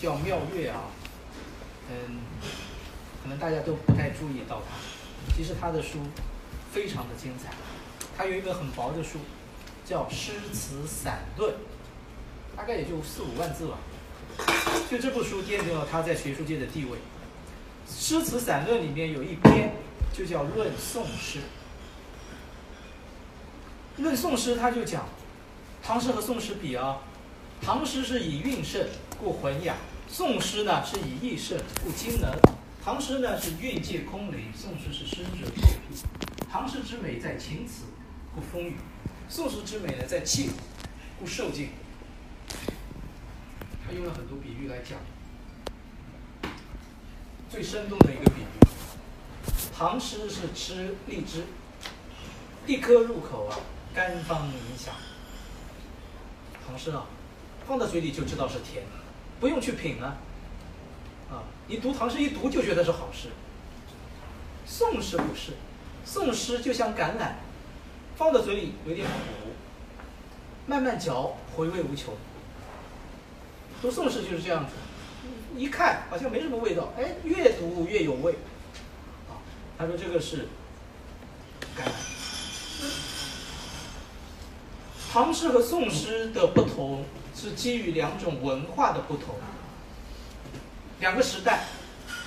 叫妙月啊，嗯，可能大家都不太注意到他，其实他的书非常的精彩。他有一本很薄的书，叫《诗词散论》，大概也就四五万字吧。就这部书奠定了他在学术界的地位。《诗词散论》里面有一篇就叫《论宋诗》。论宋诗，他就讲唐诗和宋诗比啊，唐诗是以韵盛故浑雅，宋诗呢是以意胜故精能。唐诗呢是韵借空灵，宋诗是深致透辟。唐诗之美在情辞，故风雨；宋诗之美呢在气，故受静。他用了很多比喻来讲，最生动的一个比喻，唐诗是吃荔枝，一颗入口啊，甘芳盈响。唐诗啊，放到嘴里就知道是甜的，不用去品了。啊，你读唐诗一读就觉得是好诗。宋诗不是，宋诗就像橄榄，放到嘴里有点苦，慢慢嚼回味无穷。读宋诗就是这样子，一看好像没什么味道，哎，越读越有味。啊，他说这个是橄榄。唐诗和宋诗的不同是基于两种文化的不同，两个时代，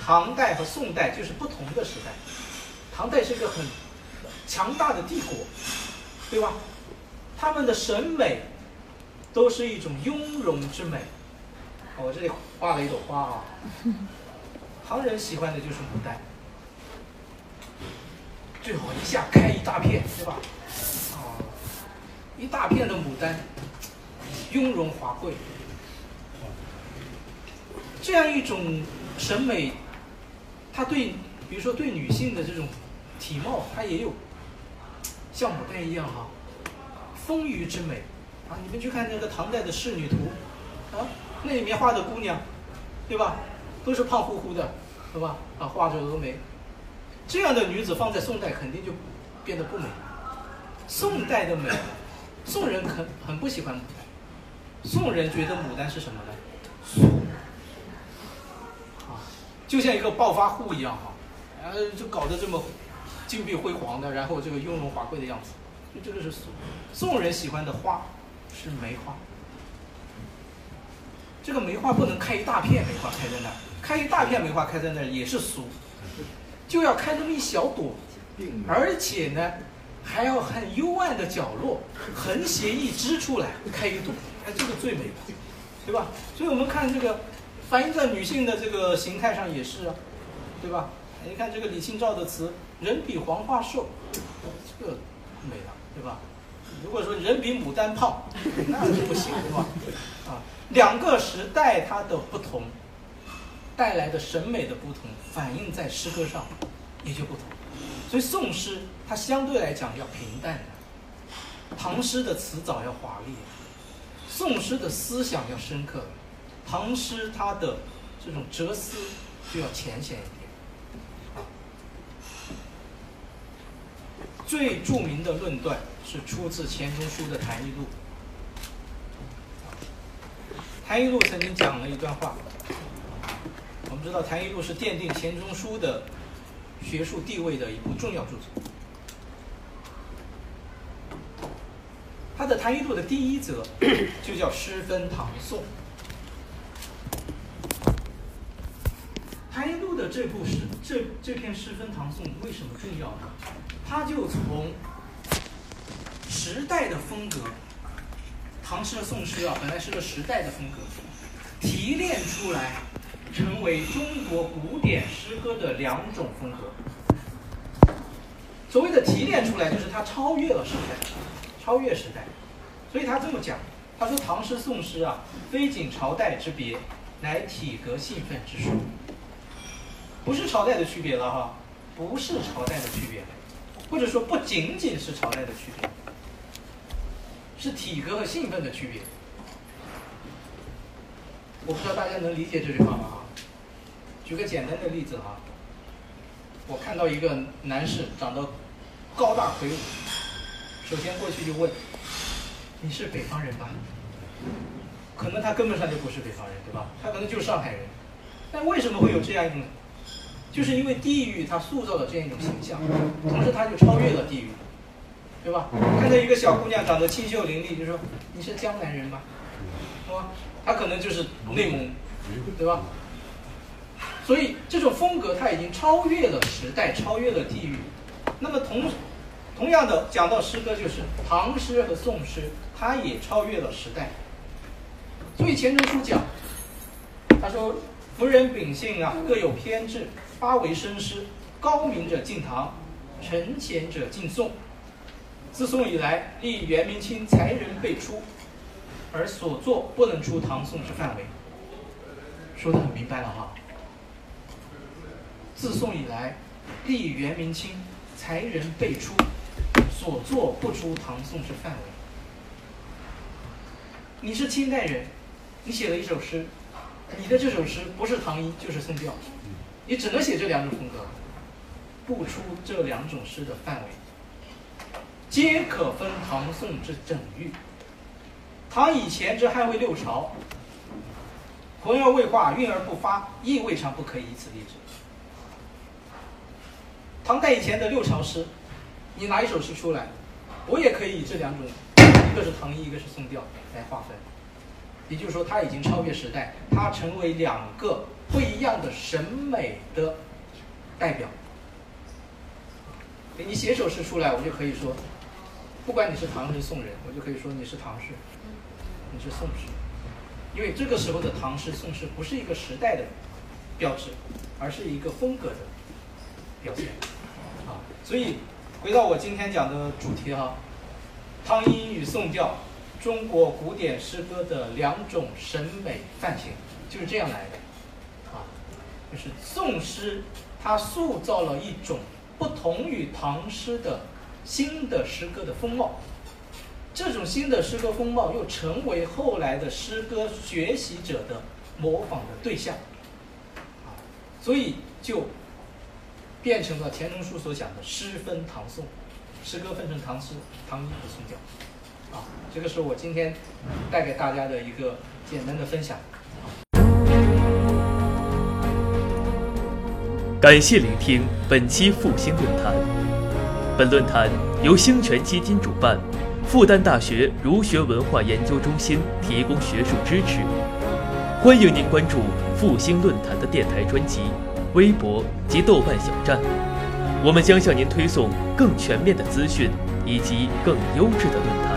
唐代和宋代就是不同的时代。唐代是一个很强大的帝国，对吧？他们的审美都是一种雍容之美。我这里画了一朵花啊，唐人喜欢的就是牡丹，最好一下开一大片，对吧？啊，一大片的牡丹，雍容华贵，这样一种审美，它对，比如说对女性的这种体貌，它也有像牡丹一样哈、丰腴之美啊！你们去看那个唐代的仕女图啊，那里面画的姑娘，对吧？都是胖乎乎的，对吧？啊，画着峨眉，这样的女子放在宋代肯定就变得不美。宋代的美，宋人很很不喜欢牡丹，宋人觉得牡丹是什么呢？俗啊，就像一个暴发户一样哈，呃，就搞得这么金碧辉煌的，然后这个雍容华贵的样子，就这个是俗。宋人喜欢的花是梅花，这个梅花不能开一大片梅花开在那儿，开一大片梅花开在那儿也是俗，就要开那么一小朵，而且呢，还要很幽暗的角落，横斜一支出来开一朵，哎，这个最美，对吧？所以我们看这个反映在女性的这个形态上也是，对吧？你看这个李清照的词“人比黄花瘦”，这个美了，对吧？如果说人比牡丹胖，那就不行，对吧？啊，两个时代它的不同，带来的审美的不同，反映在诗歌上也就不同。所以宋诗它相对来讲要平淡，唐诗的词藻要华丽，宋诗的思想要深刻，唐诗它的这种哲思就要浅显一点。最著名的论断是出自钱钟书的《谈艺录》。《谈艺录》曾经讲了一段话，我们知道《谈艺录》是奠定钱钟书的学术地位的一部重要著作。他的《谈艺录》的第一则 [CLEARS THROAT] 就叫“诗分唐宋”。《谈艺录》的这部诗，这这篇诗分唐宋为什么重要呢？它就从时代的风格，唐诗和宋诗啊，本来是个时代的风格，提炼出来，成为中国古典诗歌的两种风格。所谓的提炼出来，就是它超越了时代，超越时代。所以他这么讲，他说唐诗宋诗啊，非仅朝代之别，乃体格兴奋之殊。不是朝代的区别了哈，不是朝代的区别。或者说不仅仅是朝代的区别，是体格和兴奋的区别。我不知道大家能理解这句话吗？举个简单的例子哈，我看到一个男士长得高大魁梧，首先过去就问：“你是北方人吧？”可能他根本上就不是北方人，对吧？他可能就是上海人。但为什么会有这样一种？就是因为地域它塑造了这样一种形象，同时它就超越了地域，对吧？看到一个小姑娘长得清秀伶俐，就说你是江南人吗？是吧？她可能就是内蒙，对吧？所以这种风格它已经超越了时代，超越了地域。那么同同样的讲到诗歌，就是唐诗和宋诗，它也超越了时代。所以钱钟书讲，他说：“夫人秉性啊，各有偏执，发为生师。高明者敬唐，臣贤者敬宋。自宋以来，历元明清才人辈出，而所作不能出唐宋之范围。”说的很明白了哈。自宋以来，历元明清才人辈出，所作不出唐宋之范围。你是清代人，你写了一首诗，你的这首诗不是唐音就是宋调，你只能写这两种风格，不出这两种诗的范围，皆可分唐宋之整域。唐以前之汉魏六朝，浑而未化，韵而不发，亦未尝不可以以此例之。唐代以前的六朝诗，你拿一首诗出来，我也可以以这两种，一个是唐一，一个是宋调来划分。也就是说，它已经超越时代，它成为两个不一样的审美的代表。给你写首诗出来，我就可以说，不管你是唐人宋人，我就可以说你是唐诗，你是宋诗，因为这个时候的唐诗、宋诗不是一个时代的标志，而是一个风格的表现。啊，所以回到我今天讲的主题哈，唐音与宋调，中国古典诗歌的两种审美范型就是这样来的。啊，就是宋诗它塑造了一种不同于唐诗的新的诗歌的风貌，这种新的诗歌风貌又成为后来的诗歌学习者的模仿的对象。啊，所以就。变成了钱钟书所讲的诗分唐宋，诗歌分成唐诗、唐音和宋调，啊，这个是我今天带给大家的一个简单的分享。感谢聆听本期复兴论坛。本论坛由兴泉基金主办，复旦大学儒学文化研究中心提供学术支持。欢迎您关注复兴论坛的电台专辑。微博及豆瓣小站。我们将向您推送更全面的资讯以及更优质的论坛。